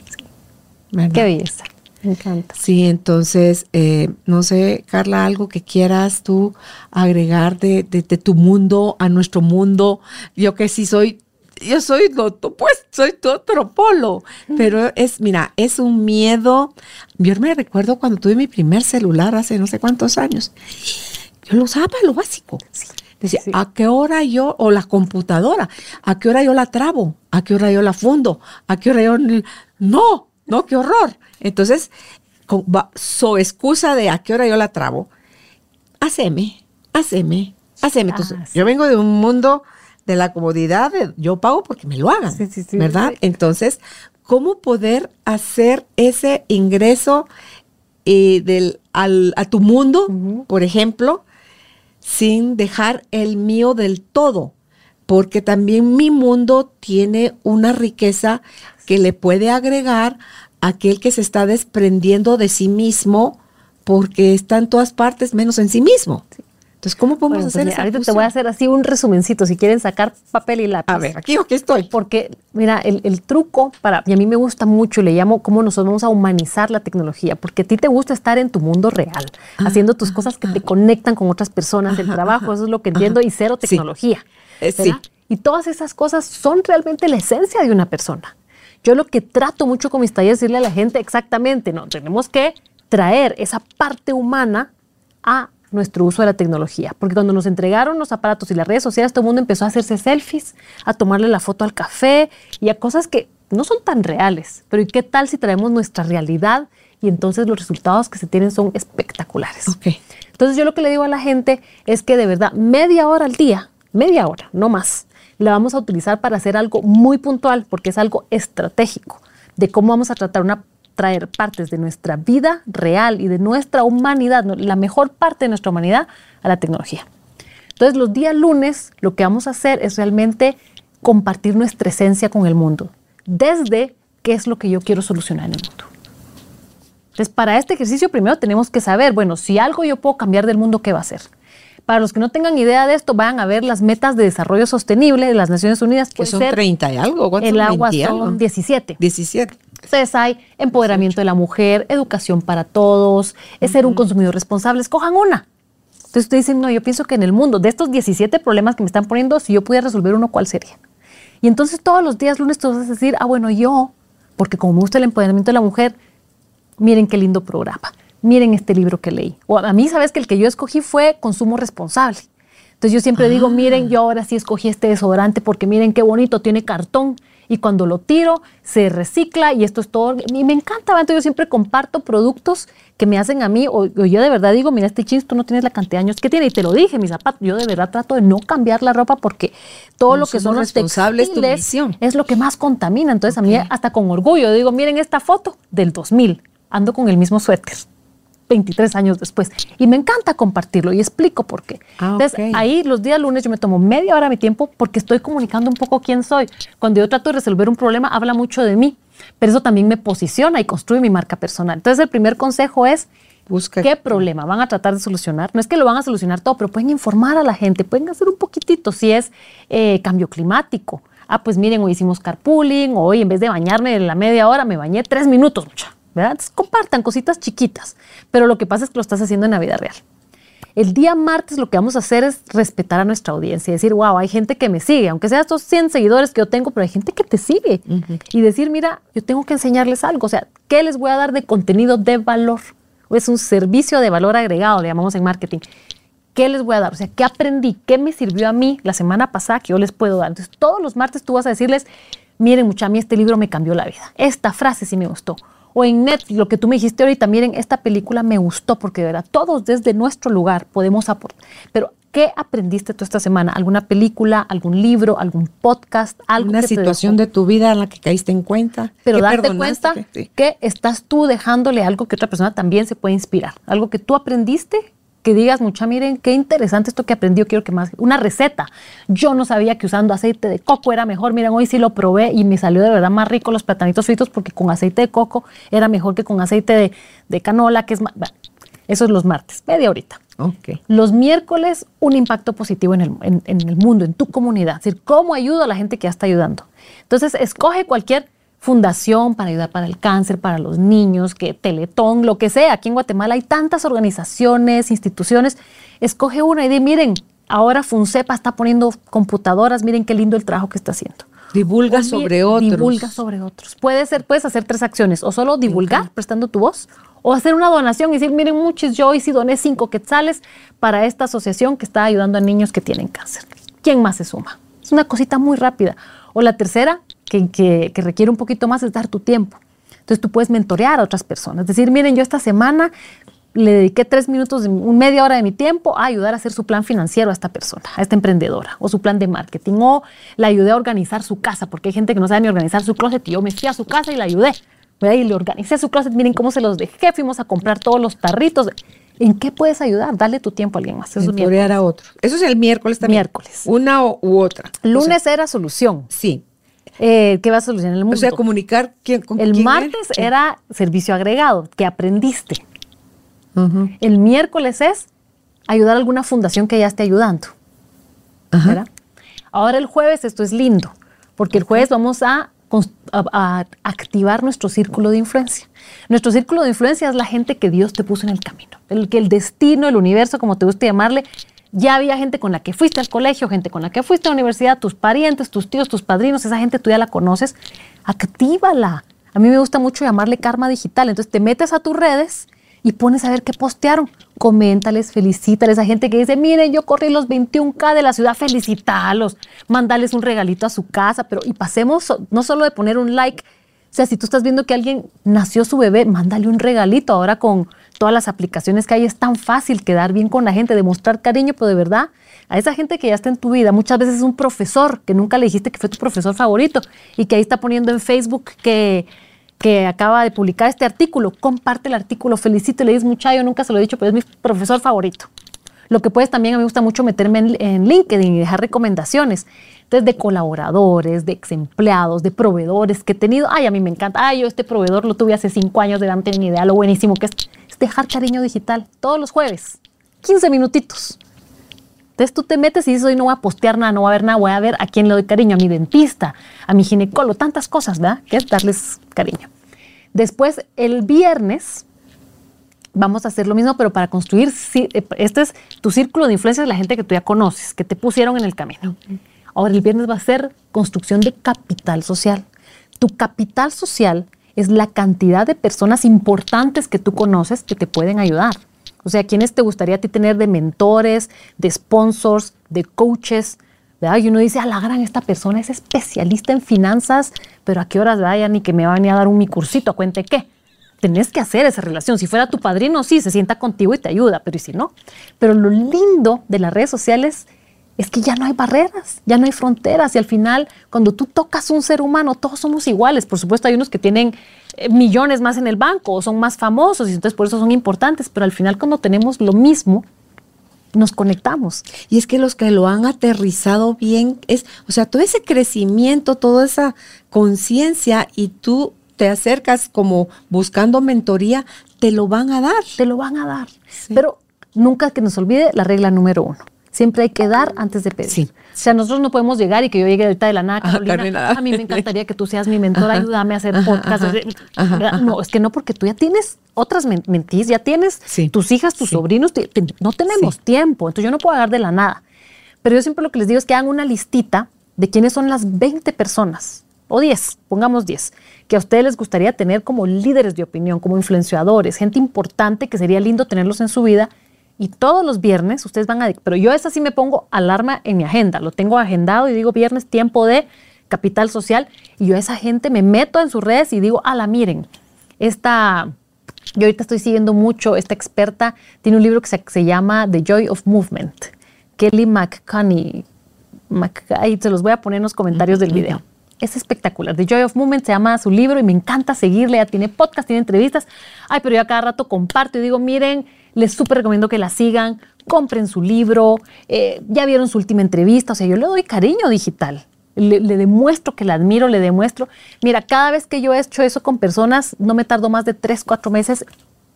Qué belleza. Me encanta. Sí, entonces, eh, no sé, Carla, algo que quieras tú agregar de, tu mundo a nuestro mundo. Yo que sí soy, yo soy lo pues soy tu otro polo, pero es, mira, es un miedo. Yo me recuerdo cuando tuve mi primer celular hace no sé cuántos años. Yo lo usaba para lo básico. Decía, ¿a qué hora yo, o la computadora, a qué hora yo la trabo? ¿A qué hora yo la fundo? ¿A qué hora yo... No, no, qué horror. Entonces, con so excusa de a qué hora yo la trabo, haceme, haceme, haceme. Entonces, ah, yo vengo de un mundo de la comodidad de yo pago porque me lo hagan, Sí, sí, sí, ¿verdad? Entonces, ¿cómo poder hacer ese ingreso eh, del, al- a tu mundo, por ejemplo, sin dejar el mío del todo? Porque también mi mundo tiene una riqueza que le puede agregar a aquel que se está desprendiendo de sí mismo porque está en todas partes menos en sí mismo. Entonces, ¿cómo podemos Bueno, pues hacer mira, esa ahorita te voy a hacer así un resumencito si quieren sacar papel y lápiz. A ver, aquí, aquí estoy. Porque, mira, el, el truco para, y a mí me gusta mucho, le llamo cómo nosotros vamos a humanizar la tecnología, porque a ti te gusta estar en tu mundo real, haciendo tus cosas que te conectan con otras personas, el trabajo, ajá, eso es lo que entiendo, y cero tecnología. ¿Verdad? sí. Y todas esas cosas son realmente la esencia de una persona. Yo lo que trato mucho con mis talleres es decirle a la gente exactamente, no, tenemos que traer esa parte humana a nuestro uso de la tecnología. Porque cuando nos entregaron los aparatos y las redes sociales, todo el mundo empezó a hacerse selfies, a tomarle la foto al café y a cosas que no son tan reales. Pero ¿y qué tal si traemos nuestra realidad? Y entonces los resultados que se tienen son espectaculares. Ok. Entonces yo lo que le digo a la gente es que de verdad media hora al día, media hora, no más, la vamos a utilizar para hacer algo muy puntual porque es algo estratégico de cómo vamos a tratar una traer partes de nuestra vida real y de nuestra humanidad, la mejor parte de nuestra humanidad a la tecnología. Entonces los días lunes lo que vamos a hacer es realmente compartir nuestra esencia con el mundo, desde qué es lo que yo quiero solucionar en el mundo. Entonces, para este ejercicio primero tenemos que saber, bueno, si algo yo puedo cambiar del mundo, ¿qué va a ser? Para los que no tengan idea de esto, vayan a ver las metas de desarrollo sostenible de las Naciones Unidas, que Pues son 30 y algo. el agua 20 y algo? son 17. 17. Entonces hay empoderamiento de la mujer, educación para todos, es ser un consumidor responsable, escojan una. Entonces ustedes dicen, no, yo pienso que en el mundo, de estos 17 problemas que me están poniendo, si yo pudiera resolver uno, ¿cuál sería? Y entonces todos los días lunes tú vas a decir, ah, bueno, yo, porque como me gusta el empoderamiento de la mujer, miren qué lindo programa, miren este libro que leí. O a mí, sabes que el que yo escogí fue consumo responsable. Entonces yo siempre digo, miren, yo ahora sí escogí este desodorante porque miren qué bonito, tiene cartón y cuando lo tiro se recicla y esto es todo. Y me encanta, ¿va? entonces yo siempre comparto productos que me hacen a mí o, o yo de verdad digo, mira, este jeans tú no tienes la cantidad de años que tiene y te lo dije, mis zapatos, yo de verdad trato de no cambiar la ropa porque todo lo que son los responsable es tu textiles es lo que más contamina. Entonces a mí hasta con orgullo digo, miren esta foto del 2000, ando con el mismo suéter. 23 años después. Y me encanta compartirlo y explico por qué. Ah, Entonces, ahí los días lunes yo me tomo media hora de mi tiempo porque estoy comunicando un poco quién soy. Cuando yo trato de resolver un problema, habla mucho de mí, pero eso también me posiciona y construye mi marca personal. Entonces, el primer consejo es, Busca. ¿qué problema van a tratar de solucionar? No es que lo van a solucionar todo, pero pueden informar a la gente, pueden hacer un poquitito si es eh, cambio climático. Ah, pues miren, hoy hicimos carpooling, hoy en vez de bañarme en la media hora, me bañé tres minutos, mucha. ¿Verdad? Entonces, compartan cositas chiquitas, pero lo que pasa es que lo estás haciendo en la vida real. El día martes lo que vamos a hacer es respetar a nuestra audiencia y decir, wow, hay gente que me sigue, aunque sea estos 100 seguidores que yo tengo, pero hay gente que te sigue. Y decir, mira, yo tengo que enseñarles algo, o sea, ¿qué les voy a dar de contenido de valor? O es un servicio de valor agregado, le llamamos en marketing. ¿Qué les voy a dar? O sea, ¿qué aprendí? ¿Qué me sirvió a mí la semana pasada que yo les puedo dar? Entonces, todos los martes tú vas a decirles, miren, mucha, a mí este libro me cambió la vida. Esta frase sí me gustó. O en Netflix, lo que tú me dijiste ahorita, miren, esta película me gustó porque de verdad todos desde nuestro lugar podemos aportar. Pero, ¿qué aprendiste tú esta semana? ¿Alguna película, algún libro, algún podcast, algo Una que te situación dejó? de tu vida en la que caíste en cuenta. Pero darte cuenta que- sí. que estás tú dejándole algo que otra persona también se puede inspirar. Algo que tú aprendiste, que digas, mucha, miren, qué interesante esto que aprendí, yo quiero que más. Una receta. Yo no sabía que usando aceite de coco era mejor. Miren, hoy sí lo probé y me salió de verdad más rico los platanitos fritos porque con aceite de coco era mejor que con aceite de, de canola, que es más. Bueno, eso es los martes, media horita. Los miércoles, un impacto positivo en el, en- en el mundo, en tu comunidad. Es decir, cómo ayudo a la gente que ya está ayudando. Entonces, escoge cualquier fundación para ayudar para el cáncer, para los niños, que Teletón, lo que sea. Aquí en Guatemala hay tantas organizaciones, instituciones. Escoge una y di, miren, ahora Funcepa está poniendo computadoras, miren qué lindo el trabajo que está haciendo. Divulga O sobre otros. Divulga sobre otros. Puede ser, puedes hacer tres acciones, o solo divulgar prestando tu voz, o hacer una donación y decir, miren muchos, yo hoy sí doné cinco quetzales para esta asociación que está ayudando a niños que tienen cáncer. ¿Quién más se suma? Es una cosita muy rápida. O la tercera, que, que- que requiere un poquito más, es dar tu tiempo. Entonces tú puedes mentorear a otras personas. Decir, miren, yo esta semana le dediqué tres minutos, media hora de mi tiempo a ayudar a hacer su plan financiero a esta persona, a esta emprendedora, o su plan de marketing, o la ayudé a organizar su casa, porque hay gente que no sabe ni organizar su closet y yo me fui a su casa y la ayudé. Y le organicé su closet, miren cómo se los dejé, fuimos a comprar todos los tarritos. ¿En qué puedes ayudar? Dale tu tiempo a alguien más. Eso es a otro. Eso es el miércoles también. Miércoles. Una u otra. Lunes era solución. Sí. Eh, ¿Qué va a solucionar el mundo? O sea, comunicar quién, con El martes era servicio agregado, que aprendiste. El miércoles es ayudar a alguna fundación que ya esté ayudando. Ahora el jueves, esto es lindo, porque el jueves vamos a, activar nuestro círculo de influencia. Nuestro círculo de influencia es la gente que Dios te puso en el camino, el que el destino, el universo, como te guste llamarle, ya había gente con la que fuiste al colegio, gente con la que fuiste a la universidad, tus parientes, tus tíos, tus padrinos, esa gente tú ya la conoces, actívala. A mí me gusta mucho llamarle karma digital. Entonces te metes a tus redes y pones a ver qué postearon. Coméntales, felicítales a gente que dice, miren, yo corrí los 21K de la ciudad, felicitarlos, mandales un regalito a su casa, pero y pasemos no solo de poner un like, o sea, si tú estás viendo que alguien nació su bebé, mándale un regalito. Ahora con todas las aplicaciones que hay es tan fácil quedar bien con la gente, demostrar cariño, pero de verdad, a esa gente que ya está en tu vida, muchas veces es un profesor que nunca le dijiste que fue tu profesor favorito y que ahí está poniendo en Facebook que que acaba de publicar este artículo, comparte el artículo, felicito, le dices muchacho, nunca se lo he dicho, pero es mi profesor favorito. Lo que puedes también, a mí me gusta mucho meterme en, LinkedIn y dejar recomendaciones. Entonces, de colaboradores, de ex empleados, de proveedores que he tenido. Ay, a mí me encanta. Ay, yo este proveedor lo tuve hace cinco años, de mi idea, lo buenísimo que es, es dejar cariño digital todos los jueves. 15 minutitos. Entonces tú te metes y dices, hoy no voy a postear nada, no voy a ver nada, voy a ver a quién le doy cariño, a mi dentista, a mi ginecólogo, tantas cosas, ¿verdad? Que es darles cariño. Después, el viernes, vamos a hacer lo mismo, pero para construir, eh, este es tu círculo de influencia de la gente que tú ya conoces, que te pusieron en el camino. Ahora, el viernes va a ser construcción de capital social. Tu capital social es la cantidad de personas importantes que tú conoces que te pueden ayudar. O sea, ¿quiénes te gustaría a ti tener de mentores, de sponsors, de coaches? ¿verdad? Y uno dice, a la gran, esta persona es especialista en finanzas, pero ¿a qué horas vaya ni que me va a a dar un mi cursito? ¿Cuente qué? Tenés que hacer esa relación. Si fuera tu padrino, sí, se sienta contigo y te ayuda, pero ¿y si no? Pero lo lindo de las redes sociales es que ya no hay barreras, ya no hay fronteras y al final cuando tú tocas un ser humano, todos somos iguales. Por supuesto hay unos que tienen eh, millones más en el banco o son más famosos y entonces por eso son importantes, pero al final cuando tenemos lo mismo, nos conectamos. Y es que los que lo han aterrizado bien es, o sea, todo ese crecimiento, toda esa conciencia y tú te acercas como buscando mentoría, te lo van a dar. Te lo van a dar. Pero nunca que nos olvide la regla número uno Siempre hay que dar antes de pedir. Sí. O sea, nosotros no podemos llegar y que yo llegue ahorita de la nada, Carolina, a mí me encantaría que tú seas mi mentor, ayúdame a hacer podcast. No, es que no, porque tú ya tienes otras mentís, ya tienes tus hijas, tus sobrinos, no tenemos tiempo, entonces yo no puedo dar de la nada. Pero yo siempre lo que les digo es que hagan una listita de quiénes son las 20 personas, o 10, pongamos 10, que a ustedes les gustaría tener como líderes de opinión, como influenciadores, gente importante que sería lindo tenerlos en su vida y todos los viernes ustedes van a... Pero yo esa sí me pongo alarma en mi agenda, lo tengo agendado y digo viernes tiempo de capital social y yo a esa gente me meto en sus redes y digo, ala, miren, esta... Yo ahorita estoy siguiendo mucho, esta experta tiene un libro que se, llama The Joy of Movement, Kelly McConney. ahí se los voy a poner en los comentarios del video. Es espectacular. The Joy of Movement se llama su libro y me encanta seguirle. Ya tiene podcast, tiene entrevistas. Ay, pero yo a cada rato comparto y digo, miren, les súper recomiendo que la sigan, compren su libro, eh, ya vieron su última entrevista, o sea, yo le doy cariño digital. Le, demuestro que la admiro, le demuestro. Mira, cada vez que yo he hecho eso con personas, no me tardo más de tres, cuatro meses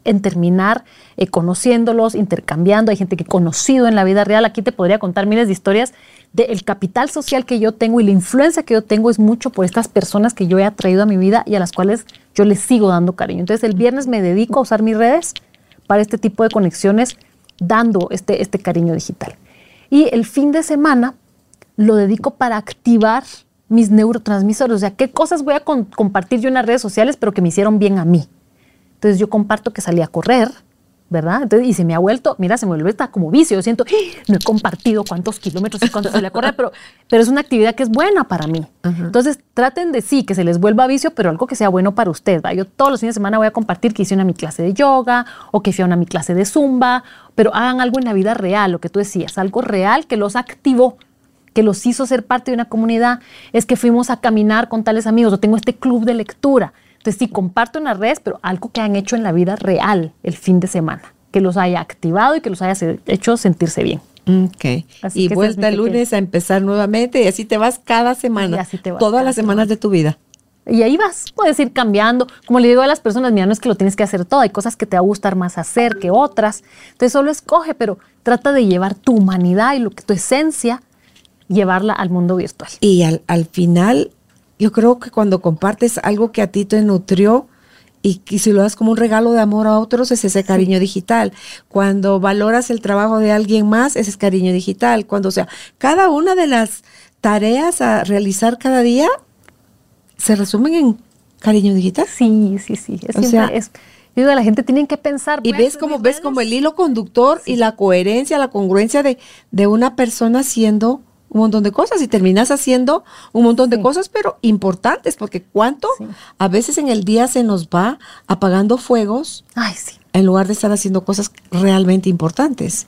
en terminar eh, conociéndolos, intercambiando. Hay gente que he conocido en la vida real. Aquí te podría contar miles de historias del capital social que yo tengo y la influencia que yo tengo es mucho por estas personas que yo he atraído a mi vida y a las cuales yo les sigo dando cariño. Entonces el viernes me dedico a usar mis redes este tipo de conexiones, dando este, este cariño digital. Y el fin de semana lo dedico para activar mis neurotransmisores, o sea, qué cosas voy a compartir yo en las redes sociales, pero que me hicieron bien a mí. Entonces yo comparto que salí a correr, ¿verdad? Entonces, y se me ha vuelto, mira, se me vuelve hasta como vicio. Yo siento, no he compartido cuántos kilómetros y cuánto se le corre, pero, pero es una actividad que es buena para mí. Entonces, traten de sí, que se les vuelva vicio, pero algo que sea bueno para ustedes. Yo todos los fines de semana voy a compartir que hice una mi clase de yoga o que fui a una mi clase de zumba, pero hagan algo en la vida real, lo que tú decías, algo real que los activó que los hizo ser parte de una comunidad, es que fuimos a caminar con tales amigos, o tengo este club de lectura. Entonces sí, comparto en las redes, pero algo que han hecho en la vida real el fin de semana, que los haya activado y que los haya hecho sentirse bien. Ok. y vuelta el lunes a empezar nuevamente y así te vas cada semana. Y así te vas todas las semanas de tu vida. Y ahí vas, puedes ir cambiando. Como le digo a las personas, mira, no es que lo tienes que hacer todo, hay cosas que te va a gustar más hacer que otras. Entonces solo escoge, pero trata de llevar tu humanidad y lo que tu esencia, llevarla al mundo virtual. Y al, al final yo creo que cuando compartes algo que a ti te nutrió, y, si lo das como un regalo de amor a otros, es ese cariño digital. Cuando valoras el trabajo de alguien más, ese es cariño digital. Cuando, o sea, cada una de las tareas a realizar cada día se resumen en cariño digital. Sí, sí, sí. Es o sea, es, digo, la gente tiene que pensar. Y ves como, ves como el hilo conductor y la coherencia, la congruencia de, de una persona siendo un montón de cosas y terminas haciendo un montón de cosas, pero importantes, porque cuánto a veces en el día se nos va apagando fuegos Ay, sí. en lugar de estar haciendo cosas realmente importantes.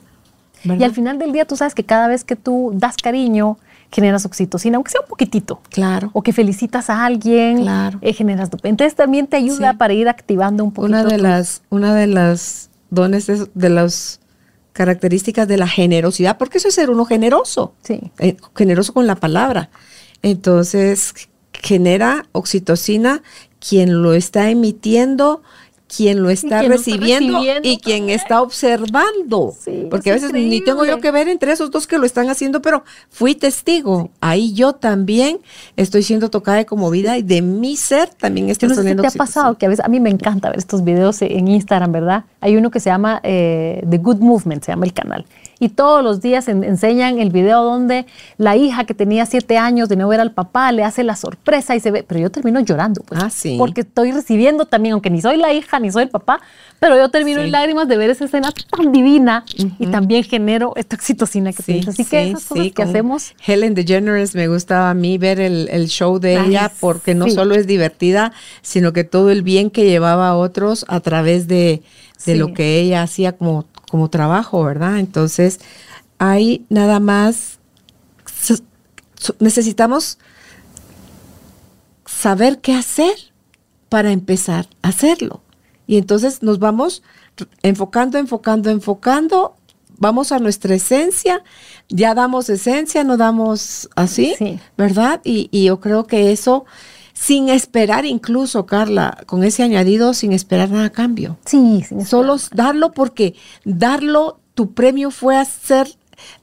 Y al final del día tú sabes que cada vez que tú das cariño, generas oxitocina, aunque sea un poquitito. Claro. O que felicitas a alguien, claro. Eh, generas Entonces también te ayuda para ir activando un poquito. Una de las, una de las dones de, de los características de la generosidad, porque eso es ser uno generoso, sí. Eh, generoso con la palabra. Entonces, genera oxitocina quien lo está emitiendo quien lo está, recibiendo, y quien está observando. Porque a veces ni tengo yo que ver entre esos dos que lo están haciendo, pero fui testigo. Ahí yo también estoy siendo tocada de conmovida y de mi ser también está no sé te ha pasado que a veces a mí me encanta ver estos videos en Instagram, ¿verdad? Hay uno que se llama eh, The Good Movement, se llama el canal y todos los días enseñan el video donde la hija que tenía siete años de no ver al papá le hace la sorpresa y se ve, pero yo termino llorando, pues, ah, sí. porque estoy recibiendo también, aunque ni soy la hija ni soy el papá, pero yo termino en lágrimas de ver esa escena tan divina y también genero esta oxitocina que sí, Así que esas cosas que hacemos. Helen DeGeneres me gustaba a mí ver el, show de ella porque no solo es divertida, sino que todo el bien que llevaba a otros a través de, de lo que ella hacía como como trabajo, ¿verdad? Entonces, hay nada más, necesitamos saber qué hacer para empezar a hacerlo. Y entonces nos vamos enfocando, enfocando, enfocando, vamos a nuestra esencia, ya damos esencia, no damos así, ¿verdad? Y, y, yo creo que eso, sin esperar incluso, Carla, con ese añadido, sin esperar nada a cambio. Sí, Solo darlo porque darlo, tu premio fue hacer,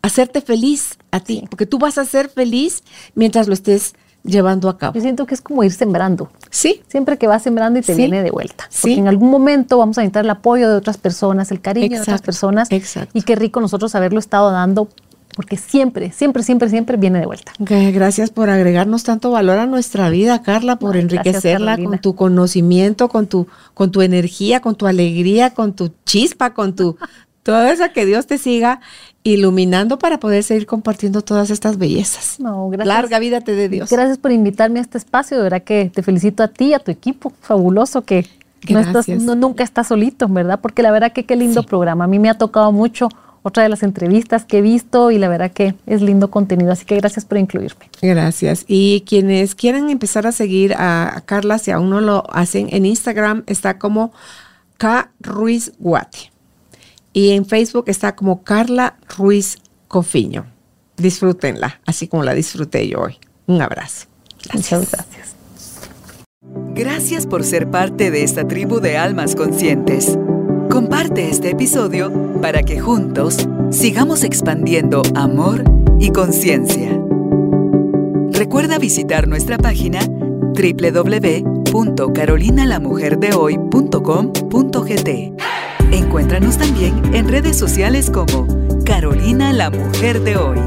hacerte feliz a ti, porque tú vas a ser feliz mientras lo estés llevando a cabo. Yo siento que es como ir sembrando. Sí. Siempre que vas sembrando y te viene de vuelta. Porque en algún momento vamos a necesitar el apoyo de otras personas, el cariño de otras personas. Exacto. Y qué rico nosotros haberlo estado dando porque siempre, siempre, siempre, siempre viene de vuelta. gracias por agregarnos tanto valor a nuestra vida, Carla, por enriquecerla con tu conocimiento, con tu, con tu energía, con tu alegría, con tu chispa, con tu toda esa que Dios te siga iluminando para poder seguir compartiendo todas estas bellezas. No, gracias. Larga vida te dé Dios. Gracias por invitarme a este espacio, de verdad que te felicito a ti y a tu equipo, fabuloso que no estás, nunca estás solito, ¿verdad? Porque la verdad que qué lindo programa. A mí me ha tocado mucho otra de las entrevistas que he visto y la verdad que es lindo contenido, así que gracias por incluirme. Gracias. Y quienes quieran empezar a seguir a, Carla, si aún no lo hacen, en Instagram está como K Ruiz Guate y en Facebook está como Carla Ruiz Cofiño. Disfrútenla, así como la disfruté yo hoy. Un abrazo. Muchas gracias. Gracias por ser parte de esta tribu de almas conscientes. Comparte este episodio para que juntos sigamos expandiendo amor y conciencia. Recuerda visitar nuestra página www.carolinalamujerdehoy.com.gt. Encuéntranos también en redes sociales como Carolina la Mujer de Hoy.